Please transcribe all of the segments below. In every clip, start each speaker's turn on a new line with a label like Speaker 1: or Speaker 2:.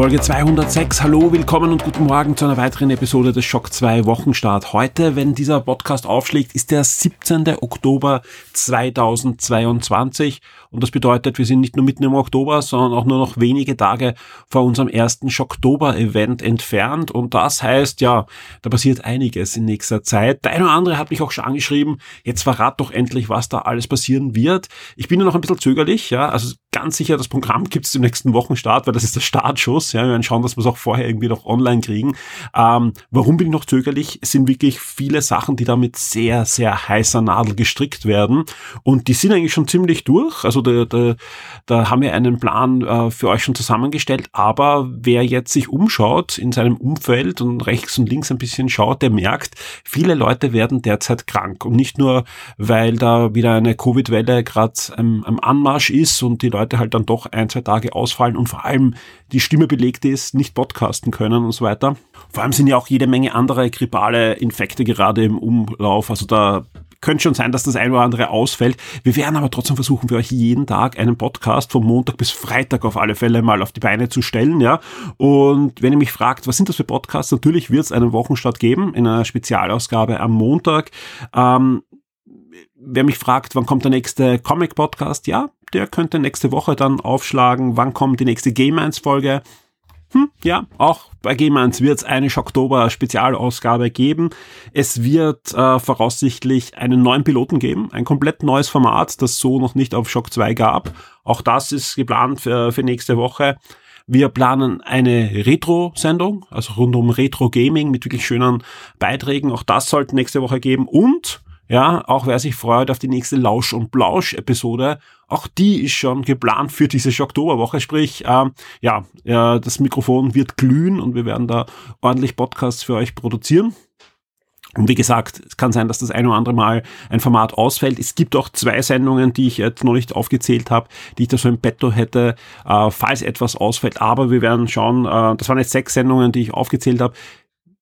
Speaker 1: Folge 206. Hallo, willkommen und guten Morgen zu einer weiteren Episode des Schock 2 Wochenstart. Heute, wenn dieser Podcast aufschlägt, ist der 17. Oktober 2022 und das bedeutet, wir sind nicht nur mitten im Oktober, sondern auch nur noch wenige Tage vor unserem ersten Schocktober-Event entfernt und das heißt, ja, da passiert einiges in nächster Zeit. Der eine oder andere hat mich auch schon angeschrieben, jetzt verrat doch endlich, was da alles passieren wird. Ich bin nur noch ein bisschen zögerlich, ja, also ganz sicher, das Programm gibt es im nächsten Wochenstart, weil das ist der Startschuss. Ja, wir werden schauen, dass wir es auch vorher irgendwie noch online kriegen. Ähm, warum bin ich noch zögerlich? Es sind wirklich viele Sachen, die da mit sehr, sehr heißer Nadel gestrickt werden. Und die sind eigentlich schon ziemlich durch. Also da, da, da haben wir einen Plan äh, für euch schon zusammengestellt. Aber wer jetzt sich umschaut in seinem Umfeld und rechts und links ein bisschen schaut, der merkt, viele Leute werden derzeit krank. Und nicht nur, weil da wieder eine Covid-Welle gerade ähm, am Anmarsch ist und die Leute halt dann doch ein, zwei Tage ausfallen und vor allem die Stimme belegt ist, nicht podcasten können und so weiter. Vor allem sind ja auch jede Menge andere grippale Infekte gerade im Umlauf. Also da könnte schon sein, dass das ein oder andere ausfällt. Wir werden aber trotzdem versuchen, für euch jeden Tag einen Podcast von Montag bis Freitag auf alle Fälle mal auf die Beine zu stellen, ja. Und wenn ihr mich fragt, was sind das für Podcasts? Natürlich wird es einen Wochenstart geben, in einer Spezialausgabe am Montag. Ähm, wer mich fragt, wann kommt der nächste Comic-Podcast? Ja, der könnte nächste Woche dann aufschlagen. Wann kommt die nächste Game 1 Folge? Hm, ja, auch bei 1 wird es eine Oktober Spezialausgabe geben. Es wird äh, voraussichtlich einen neuen Piloten geben, ein komplett neues Format, das so noch nicht auf Shock 2 gab. Auch das ist geplant für, für nächste Woche. Wir planen eine Retro-Sendung, also rund um Retro-Gaming mit wirklich schönen Beiträgen. Auch das sollte nächste Woche geben. Und ja, auch wer sich freut auf die nächste Lausch- und Blausch-Episode, auch die ist schon geplant für diese Oktoberwoche. Sprich, äh, ja, äh, das Mikrofon wird glühen und wir werden da ordentlich Podcasts für euch produzieren. Und wie gesagt, es kann sein, dass das ein oder andere Mal ein Format ausfällt. Es gibt auch zwei Sendungen, die ich jetzt noch nicht aufgezählt habe, die ich da so im Petto hätte, äh, falls etwas ausfällt. Aber wir werden schauen, äh, das waren jetzt sechs Sendungen, die ich aufgezählt habe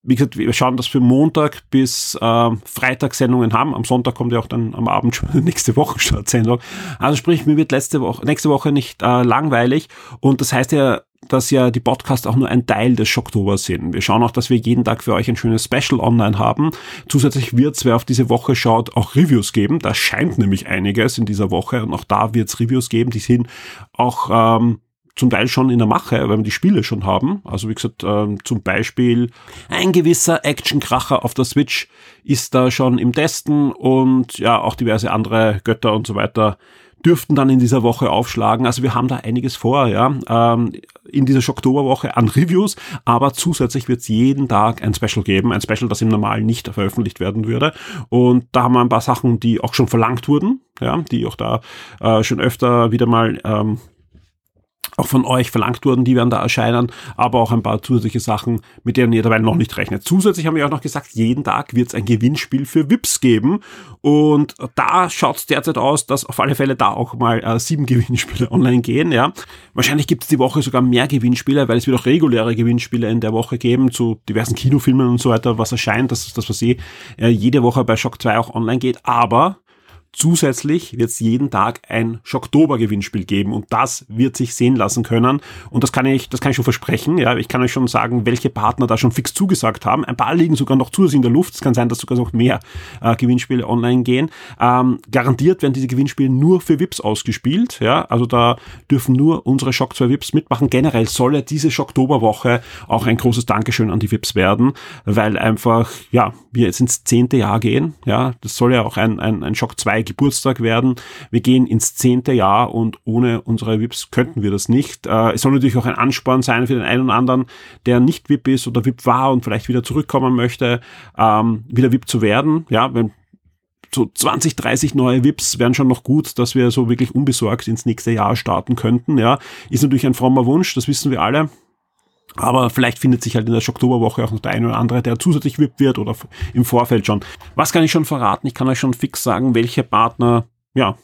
Speaker 1: wie gesagt, wir schauen, dass wir Montag bis äh, Freitag Sendungen haben. Am Sonntag kommt ja auch dann am Abend schon die nächste Wochenstartsendung. Also sprich, mir wird letzte Woche, nächste Woche nicht äh, langweilig. Und das heißt ja, dass ja die Podcasts auch nur ein Teil des Schocktobers sind. Wir schauen auch, dass wir jeden Tag für euch ein schönes Special online haben. Zusätzlich wird es, wer auf diese Woche schaut, auch Reviews geben. Da scheint nämlich einiges in dieser Woche und auch da wird es Reviews geben. Die sind auch ähm, zum Teil schon in der Mache, weil wir die Spiele schon haben. Also wie gesagt, ähm, zum Beispiel ein gewisser Action-Kracher auf der Switch ist da schon im Testen und ja, auch diverse andere Götter und so weiter dürften dann in dieser Woche aufschlagen. Also wir haben da einiges vor, ja, ähm, in dieser Schocktoberwoche an Reviews, aber zusätzlich wird es jeden Tag ein Special geben, ein Special, das im Normalen nicht veröffentlicht werden würde. Und da haben wir ein paar Sachen, die auch schon verlangt wurden, ja, die auch da äh, schon öfter wieder mal ähm, auch von euch verlangt wurden, die werden da erscheinen, aber auch ein paar zusätzliche Sachen, mit denen ihr dabei noch nicht rechnet. Zusätzlich haben wir auch noch gesagt, jeden Tag wird es ein Gewinnspiel für VIPs geben und da schaut es derzeit aus, dass auf alle Fälle da auch mal äh, sieben Gewinnspiele online gehen. Ja, Wahrscheinlich gibt es die Woche sogar mehr Gewinnspiele, weil es wird auch reguläre Gewinnspiele in der Woche geben zu diversen Kinofilmen und so weiter, was erscheint, das ist das, was eh äh, jede Woche bei Shock 2 auch online geht, aber Zusätzlich wird es jeden Tag ein Schocktober-Gewinnspiel geben und das wird sich sehen lassen können. Und das kann ich, das kann ich schon versprechen. Ja, ich kann euch schon sagen, welche Partner da schon fix zugesagt haben. Ein paar liegen sogar noch zusätzlich in der Luft. Es kann sein, dass sogar noch mehr äh, Gewinnspiele online gehen. Ähm, garantiert werden diese Gewinnspiele nur für VIPs ausgespielt. Ja, also da dürfen nur unsere Shock 2 VIPs mitmachen. Generell soll ja diese Schocktoberwoche auch ein großes Dankeschön an die VIPs werden, weil einfach, ja, wir jetzt ins zehnte Jahr gehen. Ja, das soll ja auch ein, ein, ein Shock 2 Geburtstag werden. Wir gehen ins zehnte Jahr und ohne unsere VIPs könnten wir das nicht. Äh, es soll natürlich auch ein Ansporn sein für den einen oder anderen, der nicht VIP ist oder VIP war und vielleicht wieder zurückkommen möchte, ähm, wieder VIP zu werden. Ja, wenn so 20, 30 neue VIPs wären schon noch gut, dass wir so wirklich unbesorgt ins nächste Jahr starten könnten. Ja, ist natürlich ein frommer Wunsch, das wissen wir alle. Aber vielleicht findet sich halt in der Oktoberwoche auch noch der eine oder andere, der zusätzlich VIP wird oder im Vorfeld schon. Was kann ich schon verraten? Ich kann euch schon fix sagen, welche Partner, ja,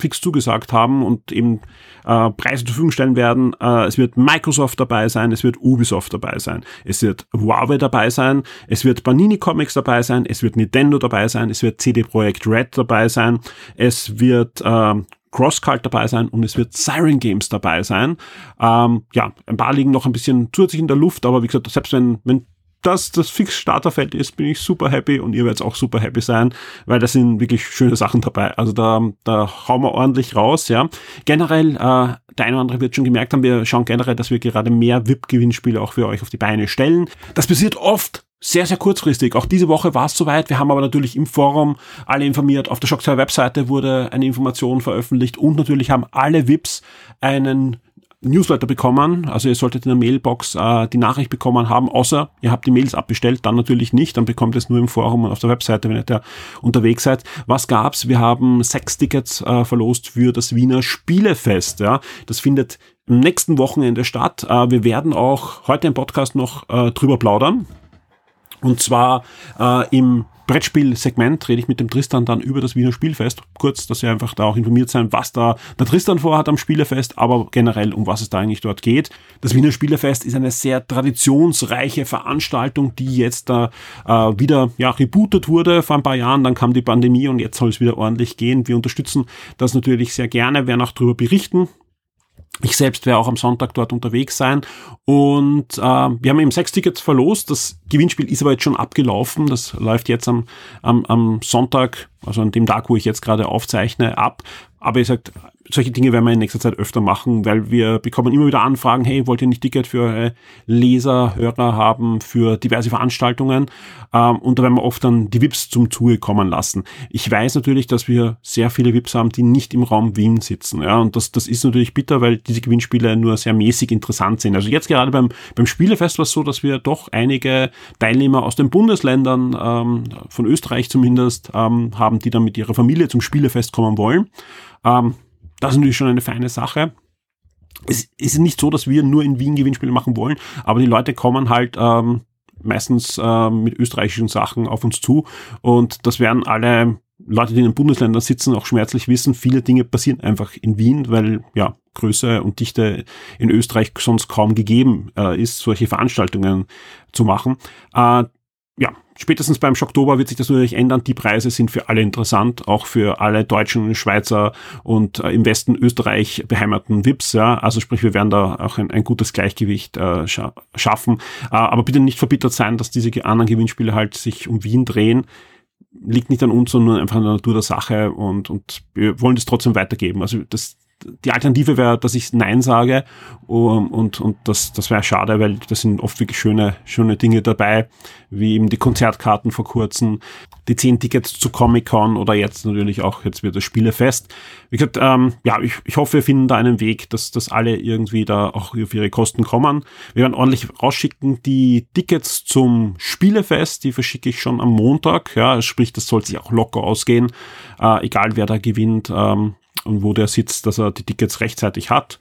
Speaker 1: fix zugesagt haben und eben äh, Preise zur Verfügung stellen werden. Äh, es wird Microsoft dabei sein, es wird Ubisoft dabei sein, es wird Huawei dabei sein, es wird Panini Comics dabei sein, es wird Nintendo dabei sein, es wird CD Projekt Red dabei sein, es wird äh, Crosscult dabei sein und es wird Siren Games dabei sein. Ähm, ja, ein paar liegen noch ein bisschen zusätzlich in der Luft, aber wie gesagt, selbst wenn, wenn das das Fix-Starterfeld ist, bin ich super happy und ihr werdet auch super happy sein, weil da sind wirklich schöne Sachen dabei. Also da, da hauen wir ordentlich raus, ja. Generell, äh, der eine oder andere wird schon gemerkt haben, wir schauen generell, dass wir gerade mehr VIP-Gewinnspiele auch für euch auf die Beine stellen. Das passiert oft sehr, sehr kurzfristig. Auch diese Woche war es soweit. Wir haben aber natürlich im Forum alle informiert. Auf der Shock 2 Webseite wurde eine Information veröffentlicht und natürlich haben alle VIPs einen Newsletter bekommen. Also ihr solltet in der Mailbox äh, die Nachricht bekommen haben, außer ihr habt die Mails abbestellt, dann natürlich nicht. Dann bekommt ihr es nur im Forum und auf der Webseite, wenn ihr da unterwegs seid. Was gab's? Wir haben sechs Tickets äh, verlost für das Wiener Spielefest. Ja, das findet am nächsten Wochenende statt. Äh, wir werden auch heute im Podcast noch äh, drüber plaudern. Und zwar äh, im Brettspiel-Segment rede ich mit dem Tristan dann über das Wiener Spielfest. Kurz, dass ihr einfach da auch informiert sein, was da der Tristan vorhat am Spielefest, aber generell, um was es da eigentlich dort geht. Das Wiener Spielefest ist eine sehr traditionsreiche Veranstaltung, die jetzt da äh, wieder ja, rebootet wurde vor ein paar Jahren. Dann kam die Pandemie und jetzt soll es wieder ordentlich gehen. Wir unterstützen das natürlich sehr gerne, werden auch darüber berichten. Ich selbst werde auch am Sonntag dort unterwegs sein. Und äh, wir haben eben sechs Tickets verlost. Das Gewinnspiel ist aber jetzt schon abgelaufen. Das läuft jetzt am, am, am Sonntag, also an dem Tag, wo ich jetzt gerade aufzeichne, ab. Aber ihr sagt, solche Dinge werden wir in nächster Zeit öfter machen, weil wir bekommen immer wieder Anfragen, hey, wollt ihr nicht Ticket für eure Leser, Hörer haben, für diverse Veranstaltungen? Ähm, und da werden wir oft dann die VIPs zum Zuge kommen lassen. Ich weiß natürlich, dass wir sehr viele VIPs haben, die nicht im Raum Wien sitzen. Ja, und das, das ist natürlich bitter, weil diese Gewinnspiele nur sehr mäßig interessant sind. Also jetzt gerade beim, beim Spielefest war es so, dass wir doch einige Teilnehmer aus den Bundesländern, ähm, von Österreich zumindest, ähm, haben, die dann mit ihrer Familie zum Spielefest kommen wollen. Ähm, das ist natürlich schon eine feine Sache. Es ist nicht so, dass wir nur in Wien Gewinnspiele machen wollen, aber die Leute kommen halt ähm, meistens äh, mit österreichischen Sachen auf uns zu und das werden alle Leute, die in den Bundesländern sitzen, auch schmerzlich wissen, viele Dinge passieren einfach in Wien, weil ja Größe und Dichte in Österreich sonst kaum gegeben äh, ist, solche Veranstaltungen zu machen. Äh, ja, spätestens beim Schocktober wird sich das natürlich ändern. Die Preise sind für alle interessant, auch für alle Deutschen, Schweizer und äh, im Westen Österreich beheimateten VIPs. Ja. Also sprich, wir werden da auch ein, ein gutes Gleichgewicht äh, scha schaffen. Äh, aber bitte nicht verbittert sein, dass diese anderen Gewinnspiele halt sich um Wien drehen. Liegt nicht an uns, sondern einfach an der Natur der Sache und, und wir wollen das trotzdem weitergeben. Also das, die Alternative wäre, dass ich Nein sage um, und, und das, das wäre schade, weil da sind oft wirklich schöne, schöne Dinge dabei, wie eben die Konzertkarten vor kurzem, die zehn Tickets zu Comic-Con oder jetzt natürlich auch, jetzt wird das Spielefest. Wie gesagt, ähm, ja, ich, ich hoffe, wir finden da einen Weg, dass, dass alle irgendwie da auch auf ihre Kosten kommen. Wir werden ordentlich rausschicken. Die Tickets zum Spielefest, die verschicke ich schon am Montag, ja, sprich, das soll sich auch locker ausgehen, äh, egal wer da gewinnt. Ähm, und wo der sitzt, dass er die Tickets rechtzeitig hat.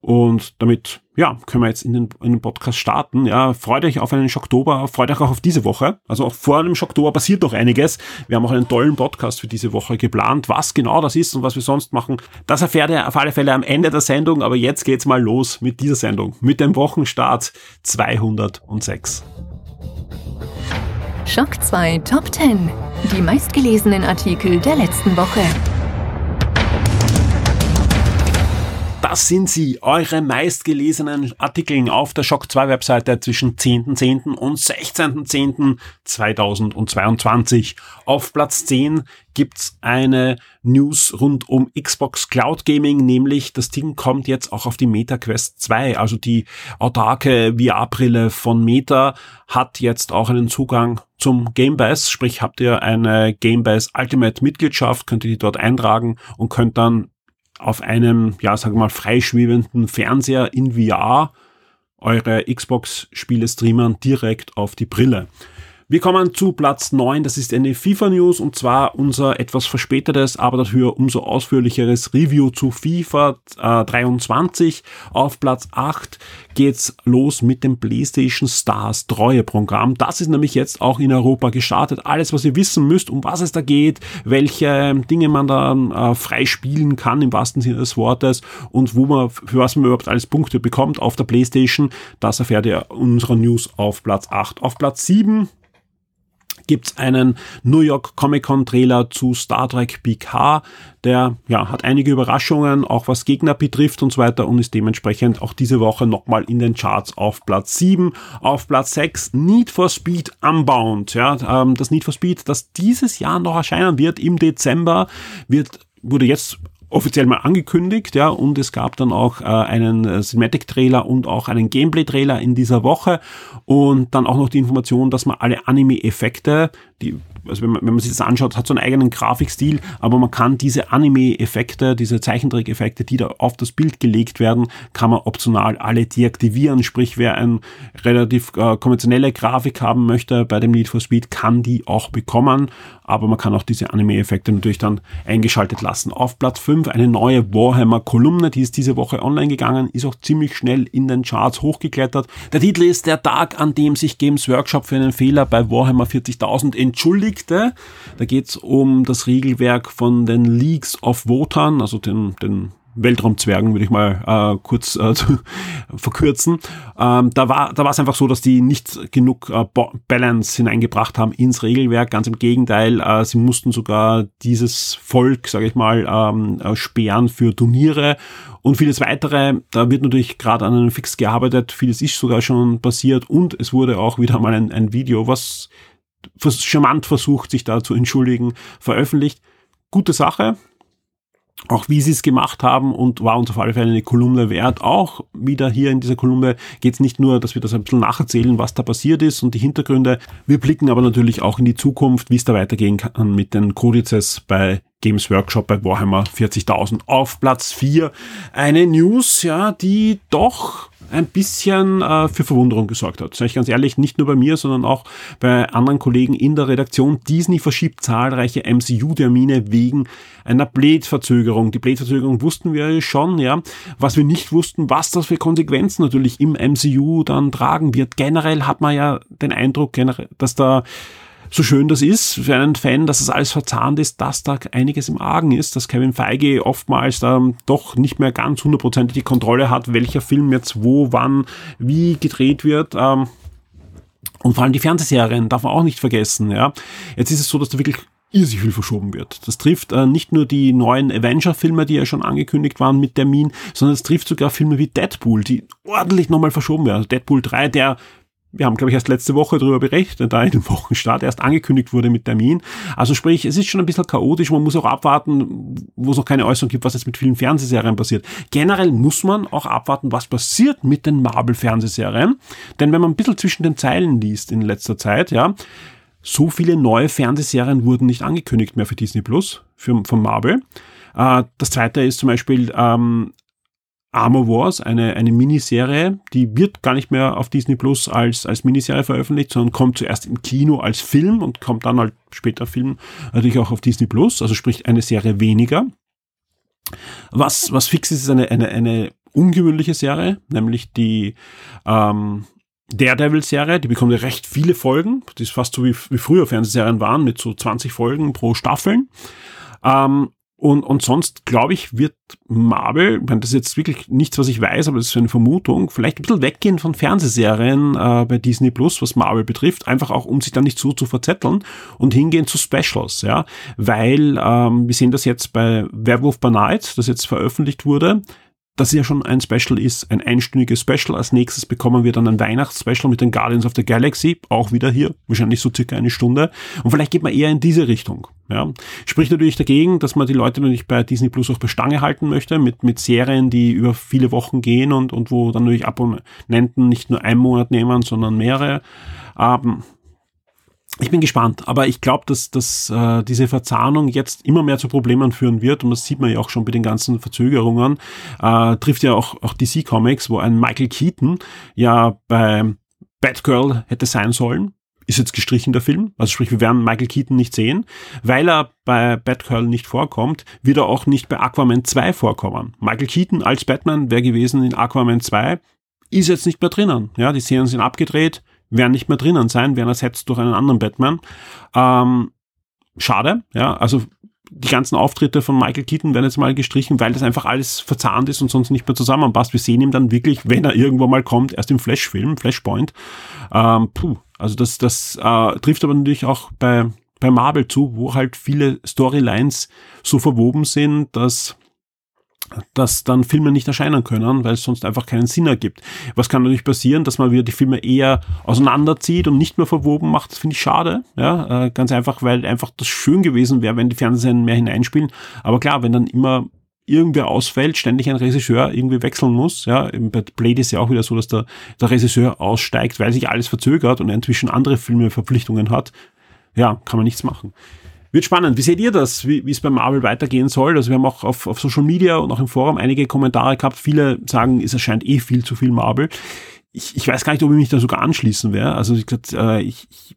Speaker 1: Und damit, ja, können wir jetzt in den, in den Podcast starten. Ja, freut euch auf einen Schocktober, freut euch auch auf diese Woche. Also auch vor dem Schocktober passiert noch einiges. Wir haben auch einen tollen Podcast für diese Woche geplant. Was genau das ist und was wir sonst machen, das erfährt ihr auf alle Fälle am Ende der Sendung. Aber jetzt geht's mal los mit dieser Sendung, mit dem Wochenstart 206.
Speaker 2: Schock 2 Top 10. Die meistgelesenen Artikel der letzten Woche.
Speaker 1: Das sind sie, eure meistgelesenen Artikel auf der Shock 2 Webseite zwischen 10.10. und 16.10.2022. Auf Platz 10 gibt's eine News rund um Xbox Cloud Gaming, nämlich das Ding kommt jetzt auch auf die Meta Quest 2, also die autarke VR-Brille von Meta hat jetzt auch einen Zugang zum Game Pass, sprich habt ihr eine Game Pass Ultimate Mitgliedschaft, könnt ihr die dort eintragen und könnt dann auf einem, ja, sagen wir mal, freischwebenden Fernseher in VR eure Xbox-Spiele streamen direkt auf die Brille. Wir kommen zu Platz 9, das ist eine FIFA News und zwar unser etwas verspätetes, aber dafür umso ausführlicheres Review zu FIFA äh, 23. Auf Platz 8 geht's los mit dem PlayStation Stars Treueprogramm. Das ist nämlich jetzt auch in Europa gestartet. Alles, was ihr wissen müsst, um was es da geht, welche Dinge man da äh, frei spielen kann im wahrsten Sinne des Wortes und wo man, für was man überhaupt alles Punkte bekommt auf der PlayStation, das erfährt ihr unserer News auf Platz 8. Auf Platz 7 gibt's einen New York Comic Con Trailer zu Star Trek PK. Der ja, hat einige Überraschungen, auch was Gegner betrifft und so weiter und ist dementsprechend auch diese Woche nochmal in den Charts auf Platz 7. Auf Platz 6 Need for Speed Unbound. Ja, ähm, das Need for Speed, das dieses Jahr noch erscheinen wird im Dezember, wird wurde jetzt offiziell mal angekündigt, ja, und es gab dann auch äh, einen äh, Cinematic-Trailer und auch einen Gameplay-Trailer in dieser Woche. Und dann auch noch die Information, dass man alle Anime-Effekte, die also wenn man, wenn man sich das anschaut, hat so einen eigenen Grafikstil, aber man kann diese Anime-Effekte, diese Zeichentrick-Effekte, die da auf das Bild gelegt werden, kann man optional alle deaktivieren. Sprich, wer eine relativ äh, konventionelle Grafik haben möchte bei dem Need for Speed, kann die auch bekommen, aber man kann auch diese Anime-Effekte natürlich dann eingeschaltet lassen. Auf Platz 5 eine neue Warhammer-Kolumne, die ist diese Woche online gegangen, ist auch ziemlich schnell in den Charts hochgeklettert. Der Titel ist Der Tag, an dem sich Games Workshop für einen Fehler bei Warhammer 40.000 entschuldigt Relikte. Da geht es um das Regelwerk von den Leagues of Wotan, also den, den Weltraumzwergen, würde ich mal äh, kurz äh, verkürzen. Ähm, da war da es einfach so, dass die nicht genug äh, Balance hineingebracht haben ins Regelwerk. Ganz im Gegenteil, äh, sie mussten sogar dieses Volk, sage ich mal, ähm, äh, sperren für Turniere und vieles weitere. Da wird natürlich gerade an einem Fix gearbeitet. Vieles ist sogar schon passiert und es wurde auch wieder mal ein, ein Video, was charmant versucht, sich da zu entschuldigen, veröffentlicht. Gute Sache. Auch wie sie es gemacht haben und war uns auf alle Fälle eine Kolumne wert. Auch wieder hier in dieser Kolumne geht es nicht nur, dass wir das ein bisschen nacherzählen, was da passiert ist und die Hintergründe. Wir blicken aber natürlich auch in die Zukunft, wie es da weitergehen kann mit den Kodizes bei Games Workshop bei Warhammer 40.000 auf Platz 4. Eine News, ja, die doch ein bisschen äh, für Verwunderung gesorgt hat. Sag ich ganz ehrlich, nicht nur bei mir, sondern auch bei anderen Kollegen in der Redaktion. Disney verschiebt zahlreiche MCU-Termine wegen einer Blade-Verzögerung. Die Blade-Verzögerung wussten wir schon, ja. Was wir nicht wussten, was das für Konsequenzen natürlich im MCU dann tragen wird. Generell hat man ja den Eindruck, dass da so schön das ist für einen Fan, dass es das alles verzahnt ist, dass da einiges im Argen ist, dass Kevin Feige oftmals da doch nicht mehr ganz hundertprozentig die Kontrolle hat, welcher Film jetzt wo, wann, wie gedreht wird. Ähm, und vor allem die Fernsehserien darf man auch nicht vergessen. Ja. Jetzt ist es so, dass da wirklich irrsinnig viel verschoben wird. Das trifft äh, nicht nur die neuen Avenger-Filme, die ja schon angekündigt waren mit Termin, sondern es trifft sogar Filme wie Deadpool, die ordentlich nochmal verschoben werden. Also Deadpool 3, der wir haben, glaube ich, erst letzte Woche darüber berichtet, da in dem Wochenstart erst angekündigt wurde mit Termin. Also sprich, es ist schon ein bisschen chaotisch. Man muss auch abwarten, wo es noch keine Äußerung gibt, was jetzt mit vielen Fernsehserien passiert. Generell muss man auch abwarten, was passiert mit den Marvel-Fernsehserien. Denn wenn man ein bisschen zwischen den Zeilen liest in letzter Zeit, ja, so viele neue Fernsehserien wurden nicht angekündigt mehr für Disney Plus, für, von Marvel. Äh, das zweite ist zum Beispiel ähm, Armor Wars, eine, eine Miniserie, die wird gar nicht mehr auf Disney Plus als, als Miniserie veröffentlicht, sondern kommt zuerst im Kino als Film und kommt dann halt später Film natürlich auch auf Disney Plus, also sprich eine Serie weniger. Was, was fix ist, ist eine, eine, eine ungewöhnliche Serie, nämlich die ähm, Daredevil-Serie, die bekommt ja recht viele Folgen. Das ist fast so wie, wie früher Fernsehserien waren, mit so 20 Folgen pro Staffeln. Ähm, und, und sonst, glaube ich, wird Marvel, ich meine, das ist jetzt wirklich nichts, was ich weiß, aber das ist eine Vermutung, vielleicht ein bisschen weggehen von Fernsehserien äh, bei Disney Plus, was Marvel betrifft, einfach auch, um sich dann nicht so zu verzetteln und hingehen zu Specials, ja. Weil ähm, wir sehen das jetzt bei Werewolf by Night, das jetzt veröffentlicht wurde, das ja schon ein Special ist, ein einstündiges Special. Als nächstes bekommen wir dann ein Weihnachtsspecial mit den Guardians of the Galaxy, auch wieder hier, wahrscheinlich so circa eine Stunde. Und vielleicht geht man eher in diese Richtung. Ja. Spricht natürlich dagegen, dass man die Leute natürlich bei Disney Plus auch bei Stange halten möchte, mit, mit Serien, die über viele Wochen gehen und, und wo dann natürlich Abonnenten nicht nur einen Monat nehmen, sondern mehrere. Ähm, ich bin gespannt, aber ich glaube, dass, dass äh, diese Verzahnung jetzt immer mehr zu Problemen führen wird und das sieht man ja auch schon bei den ganzen Verzögerungen. Äh, trifft ja auch, auch DC Comics, wo ein Michael Keaton ja bei Batgirl hätte sein sollen, ist jetzt gestrichen der Film. Also sprich, wir werden Michael Keaton nicht sehen. Weil er bei Batgirl nicht vorkommt, wird er auch nicht bei Aquaman 2 vorkommen. Michael Keaton als Batman wäre gewesen in Aquaman 2, ist jetzt nicht mehr drinnen. Ja, die Szenen sind abgedreht, werden nicht mehr drinnen sein, werden ersetzt durch einen anderen Batman. Ähm, schade, ja, also die ganzen Auftritte von Michael Keaton werden jetzt mal gestrichen, weil das einfach alles verzahnt ist und sonst nicht mehr zusammenpasst. Wir sehen ihn dann wirklich, wenn er irgendwo mal kommt, erst im Flash-Film, Flashpoint. Ähm, puh, also das, das äh, trifft aber natürlich auch bei, bei Marvel zu, wo halt viele Storylines so verwoben sind, dass dass dann Filme nicht erscheinen können, weil es sonst einfach keinen Sinn ergibt. Was kann natürlich passieren, dass man wieder die Filme eher auseinanderzieht und nicht mehr verwoben macht? Das finde ich schade. Ja, äh, ganz einfach, weil einfach das schön gewesen wäre, wenn die Fernsehen mehr hineinspielen. Aber klar, wenn dann immer irgendwer ausfällt, ständig ein Regisseur irgendwie wechseln muss. Ja, bei Blade ist ja auch wieder so, dass der, der Regisseur aussteigt, weil sich alles verzögert und er inzwischen andere Filmeverpflichtungen hat. Ja, kann man nichts machen. Wird spannend. Wie seht ihr das, wie, es bei Marvel weitergehen soll? Also wir haben auch auf, auf Social Media und auch im Forum einige Kommentare gehabt. Viele sagen, es erscheint eh viel zu viel Marvel. Ich, ich weiß gar nicht, ob ich mich da sogar anschließen werde. Also ich, äh, ich, ich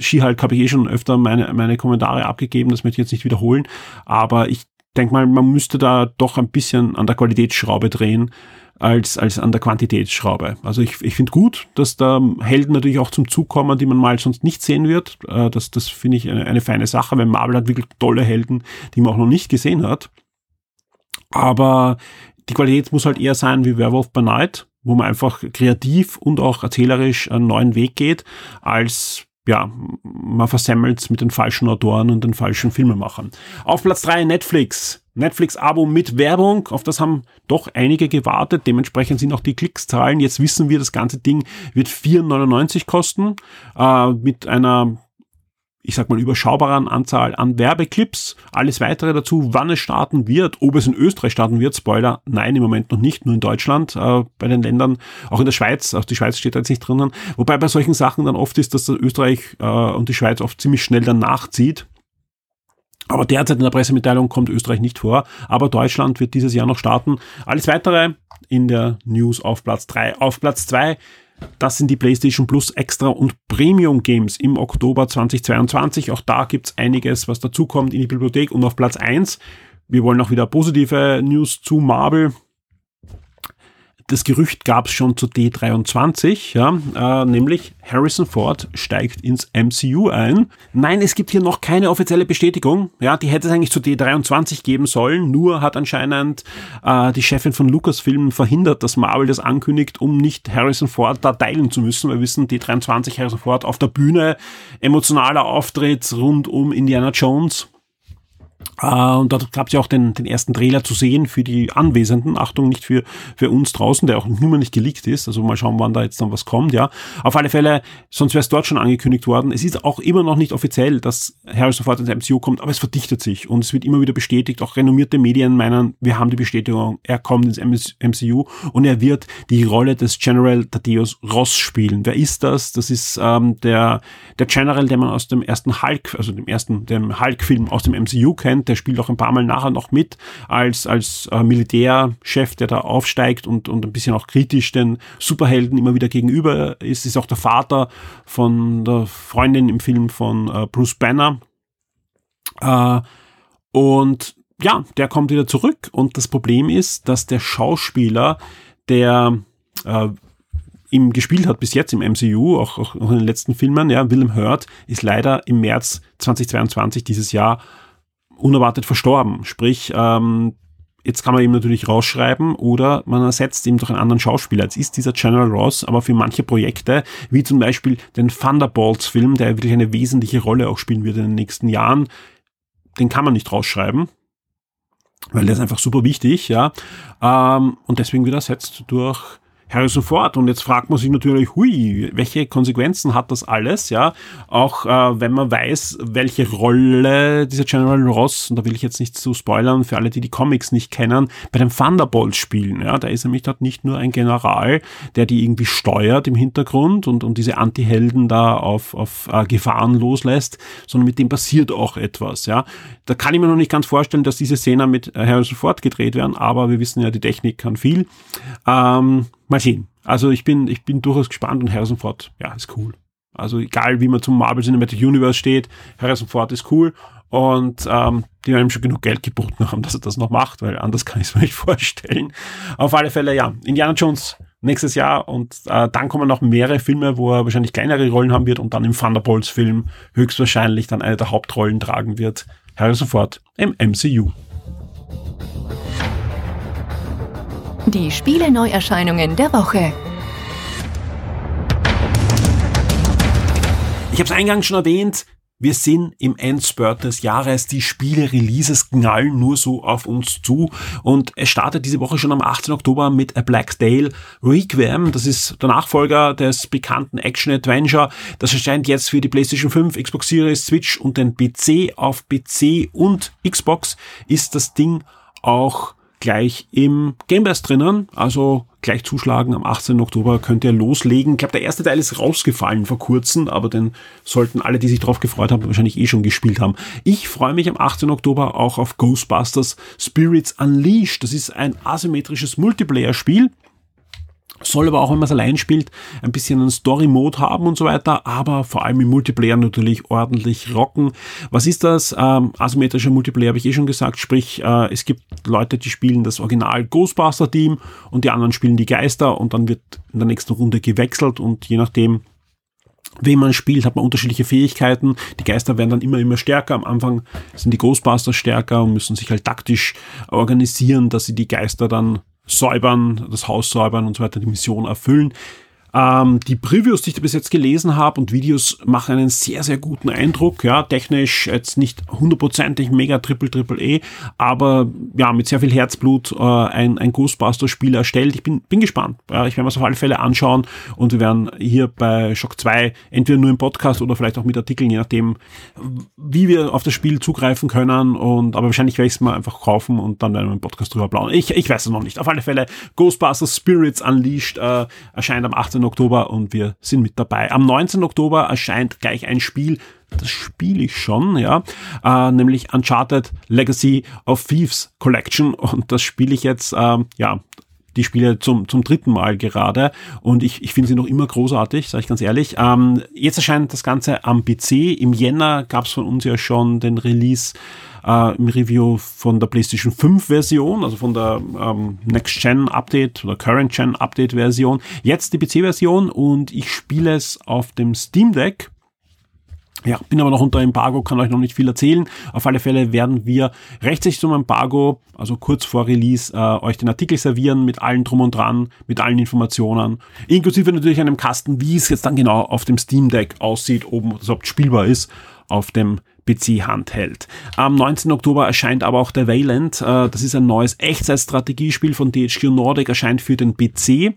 Speaker 1: She-Hulk habe ich eh schon öfter meine, meine Kommentare abgegeben, das möchte ich jetzt nicht wiederholen. Aber ich denke mal, man müsste da doch ein bisschen an der Qualitätsschraube drehen als, als an der Quantitätsschraube. Also ich, ich finde gut, dass da Helden natürlich auch zum Zug kommen, die man mal sonst nicht sehen wird. Äh, das, das finde ich eine, eine feine Sache, weil Marvel hat wirklich tolle Helden, die man auch noch nicht gesehen hat. Aber die Qualität muss halt eher sein wie Werewolf by Night, wo man einfach kreativ und auch erzählerisch einen neuen Weg geht, als ja, man versemmelt mit den falschen Autoren und den falschen Filmemachern. Auf Platz drei Netflix. Netflix-Abo mit Werbung. Auf das haben doch einige gewartet. Dementsprechend sind auch die Klickszahlen. Jetzt wissen wir, das ganze Ding wird 4,99 kosten. Äh, mit einer ich sag mal, überschaubaren Anzahl an Werbeclips. Alles weitere dazu, wann es starten wird, ob es in Österreich starten wird. Spoiler, nein, im Moment noch nicht, nur in Deutschland, äh, bei den Ländern, auch in der Schweiz, auch die Schweiz steht da jetzt nicht drinnen. Wobei bei solchen Sachen dann oft ist, dass Österreich äh, und die Schweiz oft ziemlich schnell dann nachzieht. Aber derzeit in der Pressemitteilung kommt Österreich nicht vor. Aber Deutschland wird dieses Jahr noch starten. Alles weitere in der News auf Platz 3. Auf Platz 2 das sind die PlayStation Plus Extra und Premium Games im Oktober 2022. Auch da gibt's einiges, was dazukommt in die Bibliothek. Und auf Platz eins wir wollen auch wieder positive News zu Marvel das Gerücht gab es schon zu D23, ja, äh, nämlich Harrison Ford steigt ins MCU ein. Nein, es gibt hier noch keine offizielle Bestätigung. Ja, die hätte es eigentlich zu D23 geben sollen. Nur hat anscheinend äh, die Chefin von Lucasfilm verhindert, dass Marvel das ankündigt, um nicht Harrison Ford da teilen zu müssen. Wir wissen, D23 Harrison Ford auf der Bühne, emotionaler Auftritt rund um Indiana Jones. Uh, und dort gab es ja auch den, den ersten Trailer zu sehen für die Anwesenden. Achtung, nicht für, für uns draußen, der auch immer nicht geleakt ist. Also mal schauen, wann da jetzt dann was kommt, ja. Auf alle Fälle, sonst wäre es dort schon angekündigt worden. Es ist auch immer noch nicht offiziell, dass Harrison Ford ins MCU kommt, aber es verdichtet sich und es wird immer wieder bestätigt. Auch renommierte Medien meinen, wir haben die Bestätigung, er kommt ins MCU und er wird die Rolle des General Thaddeus Ross spielen. Wer ist das? Das ist ähm, der, der General, den man aus dem ersten Hulk, also dem ersten, dem Hulk-Film aus dem MCU kennt der spielt auch ein paar Mal nachher noch mit als, als äh, Militärchef, der da aufsteigt und, und ein bisschen auch kritisch den Superhelden immer wieder gegenüber ist. Ist auch der Vater von der Freundin im Film von äh, Bruce Banner. Äh, und ja, der kommt wieder zurück und das Problem ist, dass der Schauspieler, der äh, ihm gespielt hat bis jetzt im MCU, auch, auch in den letzten Filmen, ja, Willem Hurt, ist leider im März 2022 dieses Jahr unerwartet verstorben. Sprich, ähm, jetzt kann man ihm natürlich rausschreiben oder man ersetzt ihn durch einen anderen Schauspieler. Jetzt ist dieser General Ross aber für manche Projekte, wie zum Beispiel den Thunderbolts-Film, der wirklich eine wesentliche Rolle auch spielen wird in den nächsten Jahren, den kann man nicht rausschreiben. Weil der ist einfach super wichtig, ja. Ähm, und deswegen wird ersetzt durch Harrison Ford. Und jetzt fragt man sich natürlich, hui, welche Konsequenzen hat das alles, ja? Auch äh, wenn man weiß, welche Rolle dieser General Ross, und da will ich jetzt nicht zu spoilern, für alle, die die Comics nicht kennen, bei den Thunderbolts spielen, ja? Da ist nämlich dort nicht nur ein General, der die irgendwie steuert im Hintergrund und, und diese Anti-Helden da auf, auf äh, Gefahren loslässt, sondern mit dem passiert auch etwas, ja? Da kann ich mir noch nicht ganz vorstellen, dass diese Szenen mit Harrison Ford gedreht werden, aber wir wissen ja, die Technik kann viel. Ähm, mal sehen. Also ich bin, ich bin durchaus gespannt und Harrison Ford, ja, ist cool. Also egal, wie man zum Marvel Cinematic Universe steht, Harrison Ford ist cool und ähm, die haben ihm schon genug Geld geboten haben, dass er das noch macht, weil anders kann ich es mir nicht vorstellen. Auf alle Fälle, ja, Indiana Jones nächstes Jahr und äh, dann kommen noch mehrere Filme, wo er wahrscheinlich kleinere Rollen haben wird und dann im Thunderbolts-Film höchstwahrscheinlich dann eine der Hauptrollen tragen wird. Harrison Ford im MCU.
Speaker 2: Die Spiele-Neuerscheinungen der Woche.
Speaker 1: Ich habe es eingangs schon erwähnt, wir sind im Endspurt des Jahres. Die Spiele-Releases knallen nur so auf uns zu. Und es startet diese Woche schon am 18. Oktober mit A Black Dale Requiem. Das ist der Nachfolger des bekannten Action-Adventure. Das erscheint jetzt für die PlayStation 5, Xbox Series, Switch und den PC. Auf PC und Xbox ist das Ding auch gleich im Game Pass drinnen. Also gleich zuschlagen. Am 18. Oktober könnt ihr loslegen. Ich glaube, der erste Teil ist rausgefallen vor kurzem, aber den sollten alle, die sich darauf gefreut haben, wahrscheinlich eh schon gespielt haben. Ich freue mich am 18. Oktober auch auf Ghostbusters Spirits Unleashed. Das ist ein asymmetrisches Multiplayer-Spiel soll aber auch, wenn man es allein spielt, ein bisschen einen Story-Mode haben und so weiter, aber vor allem im Multiplayer natürlich ordentlich rocken. Was ist das? Ähm, asymmetrischer Multiplayer habe ich eh schon gesagt, sprich, äh, es gibt Leute, die spielen das Original Ghostbuster-Team und die anderen spielen die Geister und dann wird in der nächsten Runde gewechselt und je nachdem, wem man spielt, hat man unterschiedliche Fähigkeiten. Die Geister werden dann immer, immer stärker. Am Anfang sind die Ghostbusters stärker und müssen sich halt taktisch organisieren, dass sie die Geister dann säubern, das Haus säubern und so weiter, die Mission erfüllen. Ähm, die Previews, die ich bis jetzt gelesen habe und Videos machen einen sehr, sehr guten Eindruck. Ja, technisch jetzt nicht hundertprozentig mega Triple Triple E, aber ja, mit sehr viel Herzblut äh, ein, ein Ghostbuster-Spiel erstellt. Ich bin, bin gespannt. Ja, ich werde mir das auf alle Fälle anschauen und wir werden hier bei Shock 2 entweder nur im Podcast oder vielleicht auch mit Artikeln, je nachdem, wie wir auf das Spiel zugreifen können. Und aber wahrscheinlich werde ich es mal einfach kaufen und dann werden wir im Podcast drüber plaudern. Ich, ich weiß es noch nicht. Auf alle Fälle Ghostbusters Spirits Unleashed äh, erscheint am 18. 18. Oktober und wir sind mit dabei. Am 19. Oktober erscheint gleich ein Spiel, das spiele ich schon, ja, äh, nämlich Uncharted Legacy of Thieves Collection und das spiele ich jetzt, äh, ja, die Spiele zum, zum dritten Mal gerade und ich, ich finde sie noch immer großartig, sage ich ganz ehrlich. Ähm, jetzt erscheint das Ganze am PC. Im Jänner gab es von uns ja schon den Release äh, im Review von der PlayStation 5 Version, also von der ähm, Next Gen Update oder Current Gen Update Version. Jetzt die PC Version und ich spiele es auf dem Steam Deck. Ja, bin aber noch unter Embargo, kann euch noch nicht viel erzählen. Auf alle Fälle werden wir rechtzeitig zum Embargo, also kurz vor Release, äh, euch den Artikel servieren mit allen drum und dran, mit allen Informationen, inklusive natürlich einem Kasten, wie es jetzt dann genau auf dem Steam Deck aussieht, ob das überhaupt spielbar ist auf dem PC-Handheld. Am 19. Oktober erscheint aber auch Wayland. Äh, das ist ein neues Echtzeitstrategiespiel von THQ Nordic, erscheint für den PC.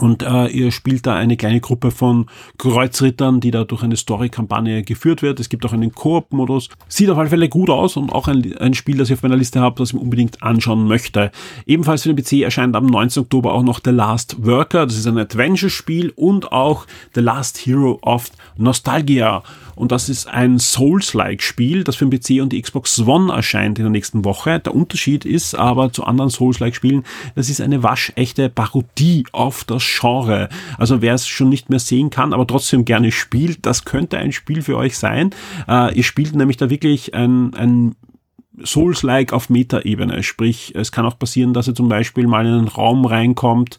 Speaker 1: Und äh, ihr spielt da eine kleine Gruppe von Kreuzrittern, die da durch eine Story-Kampagne geführt wird. Es gibt auch einen Koop-Modus. Sieht auf alle Fälle gut aus und auch ein, ein Spiel, das ich auf meiner Liste habe, das ich mir unbedingt anschauen möchte. Ebenfalls für den PC erscheint am 19. Oktober auch noch The Last Worker. Das ist ein Adventure-Spiel und auch The Last Hero of Nostalgia. Und das ist ein Souls-like-Spiel, das für den PC und die Xbox One erscheint in der nächsten Woche. Der Unterschied ist aber zu anderen Souls-like-Spielen, das ist eine waschechte Parodie auf das Genre. Also wer es schon nicht mehr sehen kann, aber trotzdem gerne spielt, das könnte ein Spiel für euch sein. Äh, ihr spielt nämlich da wirklich ein, ein Souls-like auf Meta-Ebene. Sprich, es kann auch passieren, dass ihr zum Beispiel mal in einen Raum reinkommt,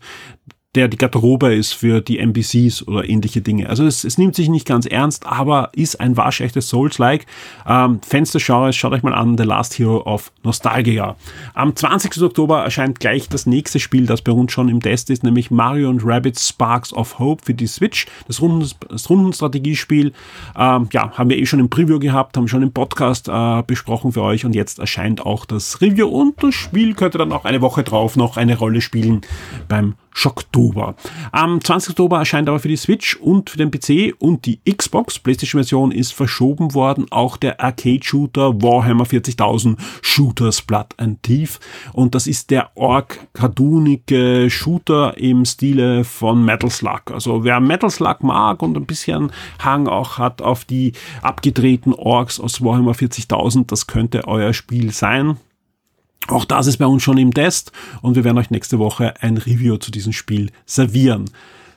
Speaker 1: der die Garderobe ist für die NPCs oder ähnliche Dinge. Also es, es nimmt sich nicht ganz ernst, aber ist ein waschechtes Souls-like. Ähm, Fans schaut euch mal an, The Last Hero of Nostalgia. Am 20. Oktober erscheint gleich das nächste Spiel, das bei uns schon im Test ist, nämlich Mario und Rabbids Sparks of Hope für die Switch. Das, Runden, das Rundenstrategiespiel, ähm, ja, haben wir eh schon im Preview gehabt, haben schon im Podcast äh, besprochen für euch und jetzt erscheint auch das Review und das Spiel könnte dann auch eine Woche drauf noch eine Rolle spielen beim Schocktober. Am 20. Oktober erscheint aber für die Switch und für den PC und die Xbox. PlayStation-Version ist verschoben worden. Auch der Arcade-Shooter Warhammer 40.000 Shooters Blood and Thief. Und das ist der org-cartoonige Shooter im Stile von Metal Slug. Also wer Metal Slug mag und ein bisschen Hang auch hat auf die abgedrehten Orks aus Warhammer 40.000, das könnte euer Spiel sein. Auch das ist bei uns schon im Test und wir werden euch nächste Woche ein Review zu diesem Spiel servieren.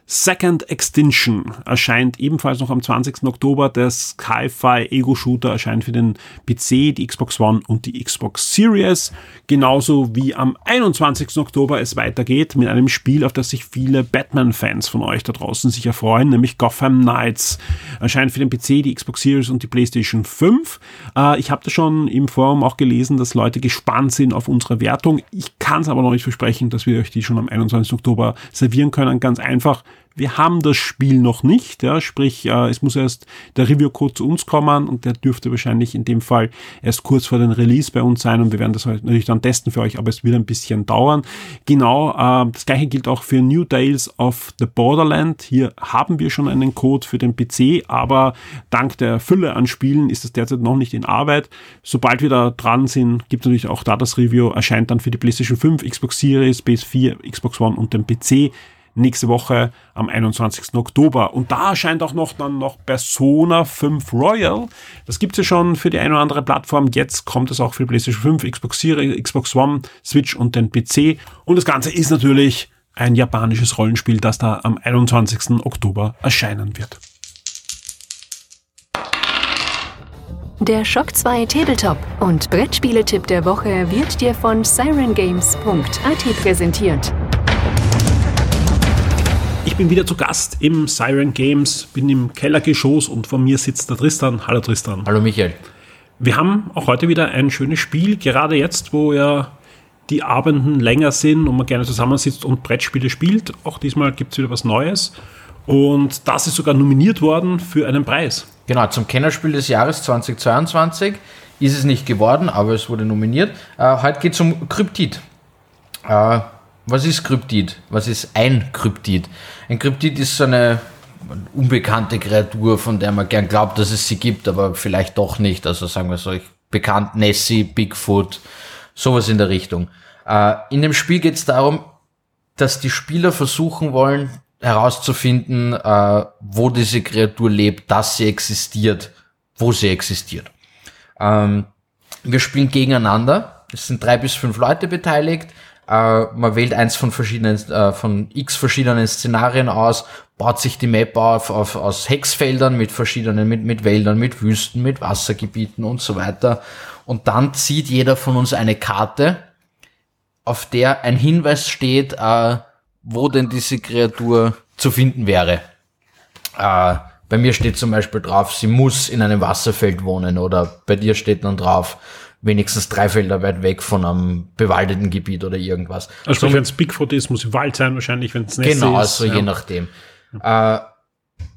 Speaker 1: Second Extinction erscheint ebenfalls noch am 20. Oktober. Der Sci-Fi Ego-Shooter erscheint für den PC, die Xbox One und die Xbox Series. Genauso wie am 21. Oktober es weitergeht mit einem Spiel, auf das sich viele Batman-Fans von euch da draußen sich erfreuen, nämlich Gotham Knights. Erscheint für den PC, die Xbox Series und die PlayStation 5. Äh, ich habe da schon im Forum auch gelesen, dass Leute gespannt sind auf unsere Wertung. Ich kann es aber noch nicht versprechen, dass wir euch die schon am 21. Oktober servieren können. Ganz einfach wir haben das Spiel noch nicht, ja, sprich, äh, es muss erst der Review-Code zu uns kommen und der dürfte wahrscheinlich in dem Fall erst kurz vor den Release bei uns sein und wir werden das halt natürlich dann testen für euch, aber es wird ein bisschen dauern. Genau, äh, das gleiche gilt auch für New Tales of the Borderland. Hier haben wir schon einen Code für den PC, aber dank der Fülle an Spielen ist das derzeit noch nicht in Arbeit. Sobald wir da dran sind, gibt es natürlich auch da das Review, erscheint dann für die PlayStation 5, Xbox Series, PS4, Xbox One und den PC nächste Woche am 21. Oktober. Und da erscheint auch noch dann noch Persona 5 Royal. Das gibt es ja schon für die eine oder andere Plattform. Jetzt kommt es auch für PlayStation 5, Xbox Series, Xbox One, Switch und den PC. Und das Ganze ist natürlich ein japanisches Rollenspiel, das da am 21. Oktober erscheinen wird.
Speaker 2: Der Shock 2 Tabletop und Brettspieletipp der Woche wird dir von sirengames.at präsentiert.
Speaker 1: Ich bin wieder zu Gast im Siren Games, bin im Kellergeschoss und vor mir sitzt der Tristan. Hallo Tristan.
Speaker 3: Hallo Michael.
Speaker 1: Wir haben auch heute wieder ein schönes Spiel, gerade jetzt, wo ja die Abenden länger sind und man gerne zusammensitzt und Brettspiele spielt. Auch diesmal gibt es wieder was Neues. Und das ist sogar nominiert worden für einen Preis.
Speaker 3: Genau, zum Kennerspiel des Jahres 2022 ist es nicht geworden, aber es wurde nominiert. Äh, heute geht es um Kryptid. Äh, was ist Kryptid? Was ist ein Kryptid? Ein Kryptid ist so eine unbekannte Kreatur, von der man gern glaubt, dass es sie gibt, aber vielleicht doch nicht. Also sagen wir so, bekannt Nessie, Bigfoot, sowas in der Richtung. Äh, in dem Spiel geht es darum, dass die Spieler versuchen wollen, herauszufinden, äh, wo diese Kreatur lebt, dass sie existiert, wo sie existiert. Ähm, wir spielen gegeneinander. Es sind drei bis fünf Leute beteiligt. Äh, man wählt eins von verschiedenen, äh, von x verschiedenen Szenarien aus, baut sich die Map auf, auf aus Hexfeldern mit verschiedenen, mit, mit Wäldern, mit Wüsten, mit Wassergebieten und so weiter. Und dann zieht jeder von uns eine Karte, auf der ein Hinweis steht, äh, wo denn diese Kreatur zu finden wäre. Äh, bei mir steht zum Beispiel drauf, sie muss in einem Wasserfeld wohnen oder bei dir steht dann drauf, wenigstens drei Felder weit weg von einem bewaldeten Gebiet oder irgendwas.
Speaker 1: Also so, wenn es Bigfoot ist, muss im Wald sein wahrscheinlich, wenn es
Speaker 3: nicht genau, ist. Genau, also ja. je nachdem. Äh,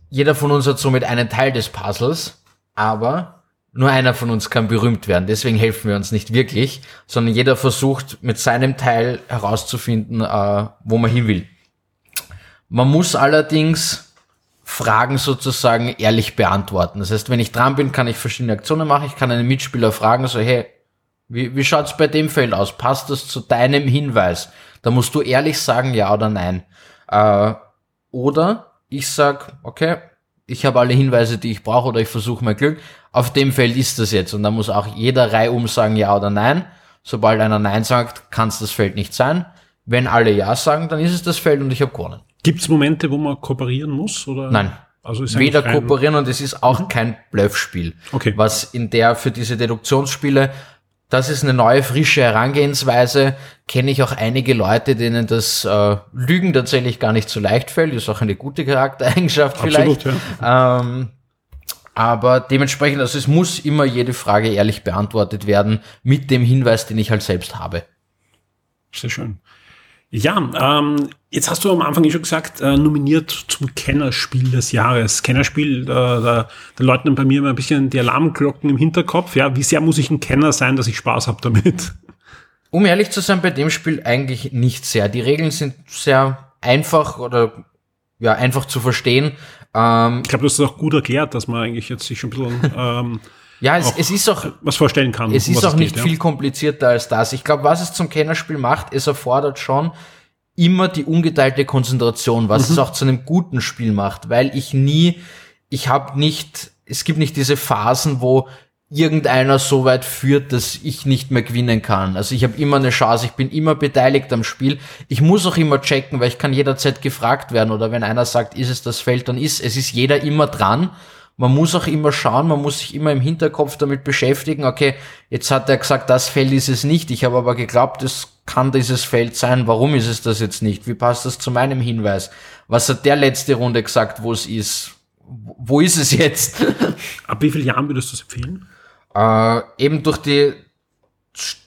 Speaker 3: jeder von uns hat somit einen Teil des Puzzles, aber nur einer von uns kann berühmt werden. Deswegen helfen wir uns nicht wirklich, sondern jeder versucht mit seinem Teil herauszufinden, äh, wo man hin will. Man muss allerdings Fragen sozusagen ehrlich beantworten. Das heißt, wenn ich dran bin, kann ich verschiedene Aktionen machen. Ich kann einen Mitspieler fragen, so, hey, wie, wie schaut's bei dem Feld aus? Passt das zu deinem Hinweis? Da musst du ehrlich sagen, ja oder nein. Äh, oder ich sag, okay, ich habe alle Hinweise, die ich brauche, oder ich versuche mein Glück. Auf dem Feld ist das jetzt. Und da muss auch jeder reihum sagen, ja oder nein. Sobald einer Nein sagt, kann es das Feld nicht sein. Wenn alle Ja sagen, dann ist es das Feld und ich habe gewonnen.
Speaker 1: Gibt es Momente, wo man kooperieren muss? Oder?
Speaker 3: Nein. Also ist Weder kooperieren und es ist auch mhm. kein Bluffspiel. Okay. Was in der für diese Deduktionsspiele das ist eine neue, frische Herangehensweise. Kenne ich auch einige Leute, denen das äh, Lügen tatsächlich gar nicht so leicht fällt. Ist auch eine gute Charaktereigenschaft Absolut, vielleicht. Ja. Ähm, aber dementsprechend, also es muss immer jede Frage ehrlich beantwortet werden mit dem Hinweis, den ich halt selbst habe.
Speaker 1: Sehr schön. Ja, ähm, jetzt hast du am Anfang schon gesagt, äh, nominiert zum Kennerspiel des Jahres. Kennerspiel, äh, da, da läuten bei mir immer ein bisschen die Alarmglocken im Hinterkopf. Ja, wie sehr muss ich ein Kenner sein, dass ich Spaß habe damit?
Speaker 3: Um ehrlich zu sein, bei dem Spiel eigentlich nicht sehr. Die Regeln sind sehr einfach oder ja, einfach zu verstehen.
Speaker 1: Ähm, ich glaube, du hast es auch gut erklärt, dass man eigentlich jetzt sich schon ein bisschen ähm,
Speaker 3: ja, es, es ist auch
Speaker 1: was vorstellen kann.
Speaker 3: Es ist auch es nicht geht, viel ja. komplizierter als das. Ich glaube, was es zum Kennerspiel macht, es erfordert schon immer die ungeteilte Konzentration, was mhm. es auch zu einem guten Spiel macht, weil ich nie, ich habe nicht, es gibt nicht diese Phasen, wo irgendeiner so weit führt, dass ich nicht mehr gewinnen kann. Also ich habe immer eine Chance, ich bin immer beteiligt am Spiel. Ich muss auch immer checken, weil ich kann jederzeit gefragt werden oder wenn einer sagt, ist es das Feld, dann ist es ist jeder immer dran. Man muss auch immer schauen, man muss sich immer im Hinterkopf damit beschäftigen, okay, jetzt hat er gesagt, das Feld ist es nicht, ich habe aber geglaubt, es kann dieses Feld sein, warum ist es das jetzt nicht? Wie passt das zu meinem Hinweis? Was hat der letzte Runde gesagt, wo es ist? Wo ist es jetzt?
Speaker 1: Ab wie vielen Jahren würdest du es empfehlen?
Speaker 3: Äh, eben durch die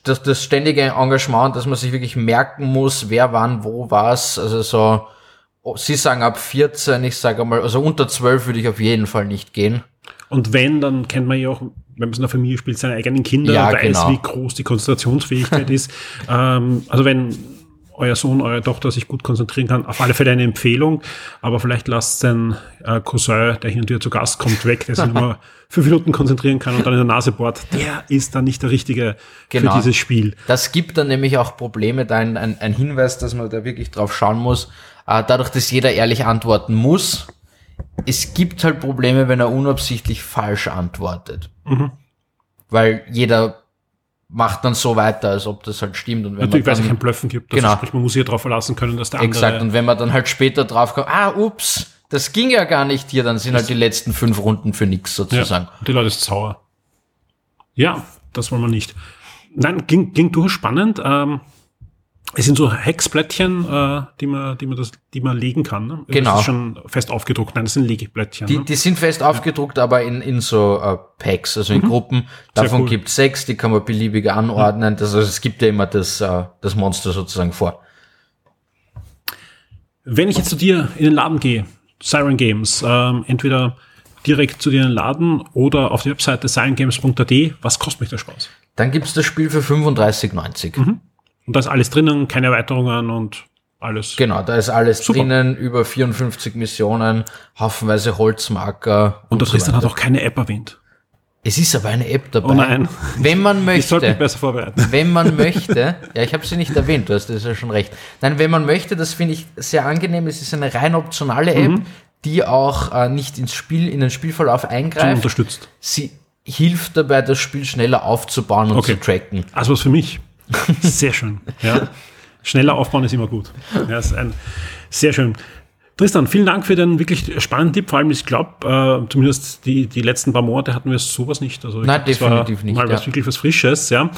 Speaker 3: das, das ständige Engagement, dass man sich wirklich merken muss, wer wann, wo was. Also so, Sie sagen ab 14, ich sage mal, also unter 12 würde ich auf jeden Fall nicht gehen.
Speaker 1: Und wenn, dann kennt man ja auch, wenn man es in der Familie spielt, seine eigenen Kinder,
Speaker 3: Ja,
Speaker 1: weiß,
Speaker 3: genau.
Speaker 1: wie groß die Konzentrationsfähigkeit ist. Ähm, also wenn euer Sohn, eure Tochter sich gut konzentrieren kann, auf alle Fälle eine Empfehlung, aber vielleicht lasst sein äh, Cousin, der hin und wieder zu Gast kommt, weg, der sich nur fünf Minuten konzentrieren kann und dann in der Nase bohrt, der ist dann nicht der Richtige
Speaker 3: Genau.
Speaker 1: für dieses Spiel.
Speaker 3: Das gibt dann nämlich auch Probleme, da ein, ein, ein Hinweis, dass man da wirklich drauf schauen muss. Äh, dadurch, dass jeder ehrlich antworten muss, es gibt halt Probleme, wenn er unabsichtlich falsch antwortet.
Speaker 1: Mhm.
Speaker 3: Weil jeder macht dann so weiter, als ob das halt stimmt. Und wenn
Speaker 1: Natürlich, weil
Speaker 3: man
Speaker 1: es kein Blöffen gibt.
Speaker 3: Genau.
Speaker 1: Also sprich, man muss sich ja darauf verlassen können, dass der andere...
Speaker 3: Exakt, und wenn man dann halt später drauf kommt, ah, ups, das ging ja gar nicht hier, dann sind halt die letzten fünf Runden für nix sozusagen.
Speaker 1: Ja, die Leute sind sauer. Ja, das wollen wir nicht. Nein, ging, ging durchaus spannend. Ähm, es sind so Hexblättchen, äh, die man, die man das, die man legen kann. Ne?
Speaker 3: Genau.
Speaker 1: Das ist schon fest aufgedruckt. Nein, das sind Legeblättchen.
Speaker 3: Die,
Speaker 1: ne?
Speaker 3: die sind fest aufgedruckt, aber in, in so äh, Packs, also in Gruppen. Davon
Speaker 1: Mhm. cool.
Speaker 3: gibt's sechs, die kann man beliebig anordnen. Das, also es gibt ja immer das, äh, das Monster sozusagen vor.
Speaker 1: Wenn ich jetzt zu dir in den Laden gehe, Siren Games, ähm, entweder direkt zu dir in den Laden oder auf die Webseite sirengames.at, was kostet mich der Spaß?
Speaker 3: Dann gibt's das Spiel für 35,90.
Speaker 1: Und da ist alles drinnen, keine Erweiterungen und alles.
Speaker 3: Genau, da ist alles
Speaker 1: Super.
Speaker 3: drinnen, über 54 Missionen, haufenweise Holzmarker.
Speaker 1: und der
Speaker 3: so
Speaker 1: Tristan
Speaker 3: weiter.
Speaker 1: hat auch keine App erwähnt.
Speaker 3: Es ist aber eine App dabei.
Speaker 1: Oh nein.
Speaker 3: Wenn man
Speaker 1: Ich sollte mich
Speaker 3: möchte.
Speaker 1: besser vorbereiten.
Speaker 3: Wenn man möchte, ja, ich habe sie nicht erwähnt, du hast das ja schon recht. Nein, wenn man möchte, das finde ich sehr angenehm. Es ist eine rein optionale App,
Speaker 1: Mhm.
Speaker 3: die auch äh, nicht ins Spiel, in den Spielverlauf eingreift.
Speaker 1: unterstützt.
Speaker 3: Sie hilft dabei, das Spiel schneller aufzubauen und
Speaker 1: Okay.
Speaker 3: zu tracken.
Speaker 1: Also was für mich. Sehr schön. Ja. Schneller aufbauen ist immer gut. Ja, ist ein, sehr schön. Tristan, vielen Dank für den wirklich spannenden Tipp. Vor allem, ich glaube, äh, zumindest die, die letzten paar Monate hatten wir sowas nicht. Also
Speaker 3: Nein, definitiv nicht,
Speaker 1: Mal was
Speaker 3: ja.
Speaker 1: wirklich was Frisches. Ja.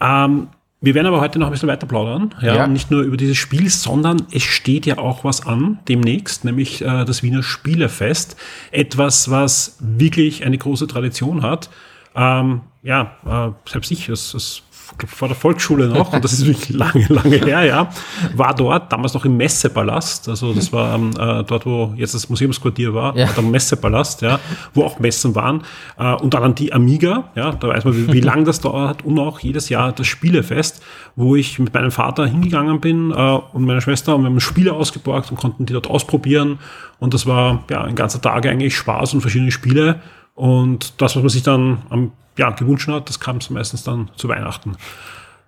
Speaker 1: Ähm, wir werden aber heute noch ein bisschen weiter plaudern. Ja,
Speaker 3: Ja.
Speaker 1: Nicht nur über dieses Spiel, sondern es steht ja auch was an demnächst, nämlich äh, das Wiener Spielefest. Etwas, was wirklich eine große Tradition hat. Ähm, ja, äh, selbst ich, das, das vor der Volksschule noch, und das ist wirklich lange, lange her, ja, war dort, damals noch im Messepalast, also das war ähm, äh, dort, wo jetzt das Museumsquartier war,
Speaker 3: Ja.
Speaker 1: der Messepalast, ja, wo auch Messen waren, äh, und dann die Amiga, ja, da weiß man, wie, wie lang das dauert, und auch jedes Jahr das Spielefest, wo ich mit meinem Vater hingegangen bin äh, und meiner Schwester, und wir haben Spiele ausgeborgt und konnten die dort ausprobieren, und das war ja ein ganzer Tag eigentlich Spaß und verschiedene Spiele, und das, was man sich dann am, ja, gewünscht hat, das kam meistens dann zu Weihnachten.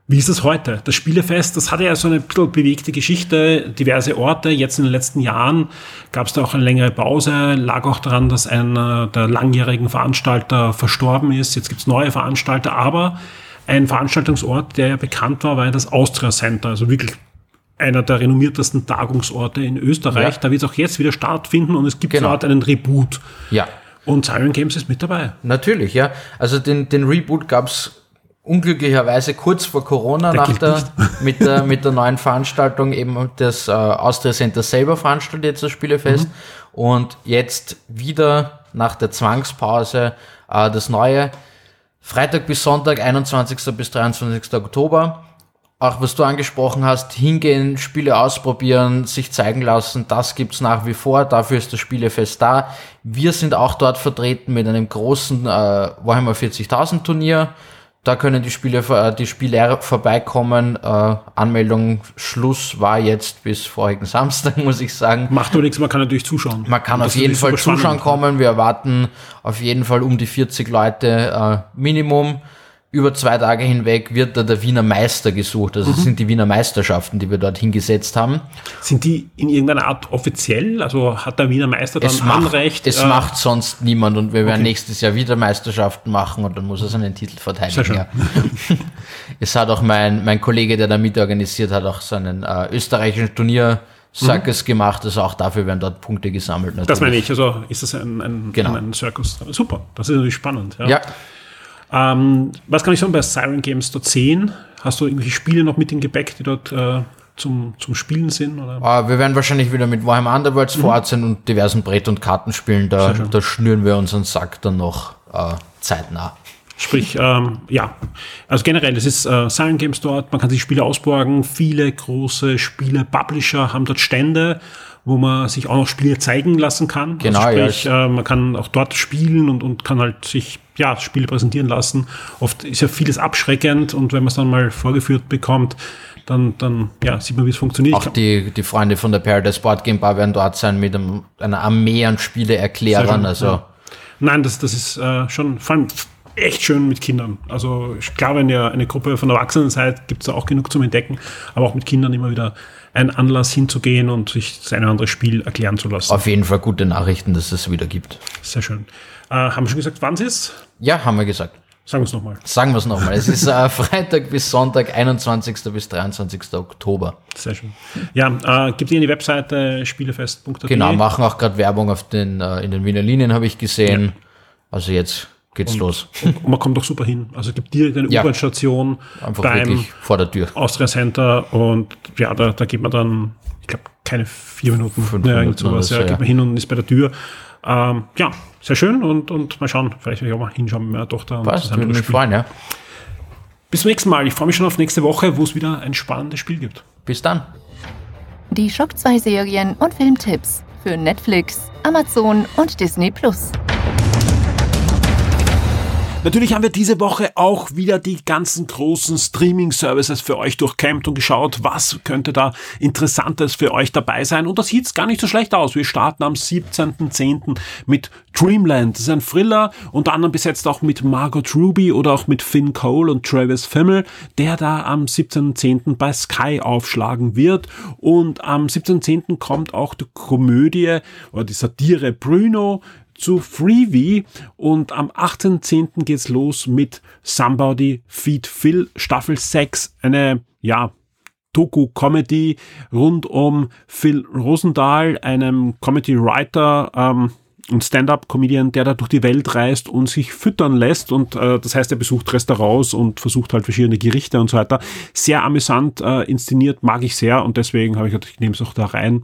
Speaker 1: Wie ist das heute? Das Spielefest, das hatte ja so eine bisschen bewegte Geschichte, diverse Orte. Jetzt in den letzten Jahren gab es da auch eine längere Pause, lag auch daran, dass einer der langjährigen Veranstalter verstorben ist. Jetzt gibt es neue Veranstalter, aber ein Veranstaltungsort, der ja bekannt war, war ja das Austria Center, also wirklich einer der renommiertesten Tagungsorte in Österreich.
Speaker 3: Ja.
Speaker 1: Da wird es auch jetzt wieder stattfinden und es gibt
Speaker 3: Genau.
Speaker 1: dort einen Reboot.
Speaker 3: Ja,
Speaker 1: Und Siren Games ist mit dabei.
Speaker 3: natürlich, ja. Also den, den Reboot gab's unglücklicherweise kurz vor Corona
Speaker 1: Der
Speaker 3: nach der, mit, der, mit der neuen Veranstaltung eben das äh, Austria Center selber veranstaltet jetzt das Spielefest
Speaker 1: Mhm.
Speaker 3: und jetzt wieder nach der Zwangspause äh, das neue Freitag bis Sonntag 21. bis 23. Oktober auch was du angesprochen hast, hingehen, Spiele ausprobieren, sich zeigen lassen, das gibt's nach wie vor, dafür ist das Spielefest da. Wir sind auch dort vertreten mit einem großen äh, Warhammer 40.000 Turnier. Da können die Spiele, äh, die Spieler vorbeikommen. Äh, Anmeldung, Schluss war jetzt bis vorigen Samstag, muss ich sagen.
Speaker 1: Macht doch nichts, man kann natürlich zuschauen.
Speaker 3: Man kann
Speaker 1: Und
Speaker 3: auf jeden Fall zuschauen kommen. Wir erwarten auf jeden Fall um die 40 Leute äh, Minimum. Über zwei Tage hinweg wird da der Wiener Meister gesucht. Also es sind die Wiener Meisterschaften, die wir dort hingesetzt haben.
Speaker 1: Sind die in irgendeiner Art offiziell? Also hat der Wiener Meister dann
Speaker 3: Es, macht,
Speaker 1: Anrecht?
Speaker 3: es
Speaker 1: äh,
Speaker 3: macht sonst niemand und wir werden
Speaker 1: Okay.
Speaker 3: nächstes Jahr wieder Meisterschaften machen und dann muss er seinen Titel
Speaker 1: Sehr
Speaker 3: verteidigen.
Speaker 1: schön.
Speaker 3: Ja. es hat auch mein, mein Kollege, der da mitorganisiert hat, auch seinen äh, österreichischen Turnier Circus gemacht. Also auch dafür werden dort Punkte gesammelt.
Speaker 1: Mhm. Das meine ich. Also ist das ein, ein,
Speaker 3: Genau.
Speaker 1: ein Circus? Super. Das ist natürlich spannend. Ja.
Speaker 3: Ja,
Speaker 1: Ähm, was kann ich sagen bei Siren Games dort sehen? Hast du irgendwelche Spiele noch mit im Gepäck, die dort äh, zum, zum Spielen sind? Oder?
Speaker 3: äh, wir werden wahrscheinlich wieder mit Warhammer Underworlds vor Ort sein und diversen Brett- und Kartenspielen. Da, da schnüren wir unseren Sack dann noch äh, zeitnah.
Speaker 1: Sprich, ähm, ja, also generell, es ist äh, Siren Games dort, man kann sich Spiele ausborgen, viele große Spiele-Publisher haben dort Stände, wo man sich auch noch Spiele zeigen lassen kann.
Speaker 3: Genau,
Speaker 1: also
Speaker 3: ja,
Speaker 1: sprich, äh, man kann auch dort spielen und, und kann halt sich ja, Spiele präsentieren lassen. Oft ist ja vieles abschreckend und wenn man es dann mal vorgeführt bekommt, dann, dann ja, sieht man, wie es funktioniert.
Speaker 3: Auch die, die Freunde von der Paradise Board Game Bar werden dort sein mit einem, einer Armee an Spieleerklärern. Also
Speaker 1: ja. Nein, das, das ist äh, schon vor allem echt schön mit Kindern. Also ich glaube, wenn ihr eine Gruppe von Erwachsenen seid, gibt es da auch genug zum Entdecken, aber auch mit Kindern immer wieder ein Anlass hinzugehen und sich das eine oder andere Spiel erklären zu lassen.
Speaker 3: auf jeden Fall gute Nachrichten, dass es wieder gibt.
Speaker 1: Sehr schön. Äh, haben wir schon gesagt, wann es ist?
Speaker 3: Ja, haben wir gesagt.
Speaker 1: Sagen wir es nochmal.
Speaker 3: Sagen wir es nochmal. Es ist äh, Freitag bis Sonntag, 21. bis 23. Oktober.
Speaker 1: Sehr schön. Ja, äh, gibt ihr in die Webseite spielefest.at.
Speaker 3: Genau, machen auch gerade Werbung auf den, äh, in den Wiener Linien, habe ich gesehen. Also jetzt geht's los.
Speaker 1: Und man kommt doch super hin. Also es gibt direkt eine
Speaker 3: Ja.
Speaker 1: U-Bahn-Station beim
Speaker 3: vor der Tür.
Speaker 1: Austria Center und ja, da, da geht man dann, ich glaube, keine vier Minuten,
Speaker 3: Fünf
Speaker 1: ja, irgend
Speaker 3: Minuten
Speaker 1: sowas, ja, geht man hin und ist bei der Tür. Ähm, ja, sehr schön und, und mal schauen, vielleicht werde ich auch mal hinschauen mit meiner Tochter. Und
Speaker 3: Passt,
Speaker 1: zusammen
Speaker 3: würde mich freuen, ja.
Speaker 1: Bis zum nächsten Mal. Ich freue mich schon auf nächste Woche, wo es wieder ein spannendes Spiel gibt.
Speaker 3: Bis dann.
Speaker 2: Die Schock 2 Serien und Filmtipps für Netflix, Amazon und Disney Plus.
Speaker 1: Natürlich haben wir diese Woche auch wieder die ganzen großen Streaming-Services für euch durchkämmt und geschaut, was könnte da Interessantes für euch dabei sein. Und das sieht gar nicht so schlecht aus. Wir starten am 17.10. mit Dreamland. Das ist ein Thriller, unter anderem besetzt auch mit Margot Ruby oder auch mit Finn Cole und Travis Fimmel, der da am 17.10. bei Sky aufschlagen wird. Und am 17.10. kommt auch die Komödie oder die Satire Bruno zu Freebie und am 18.10. geht's los mit Somebody Feed Phil Staffel 6, eine, ja, Doku-Comedy rund um Phil Rosendahl, einem Comedy-Writer ähm, und Stand-up-Comedian, der da durch die Welt reist und sich füttern lässt und äh, das heißt, er besucht Restaurants und versucht halt verschiedene Gerichte und so weiter. Sehr amüsant äh, inszeniert, mag ich sehr und deswegen habe ich gedacht, ich nehme es auch da rein.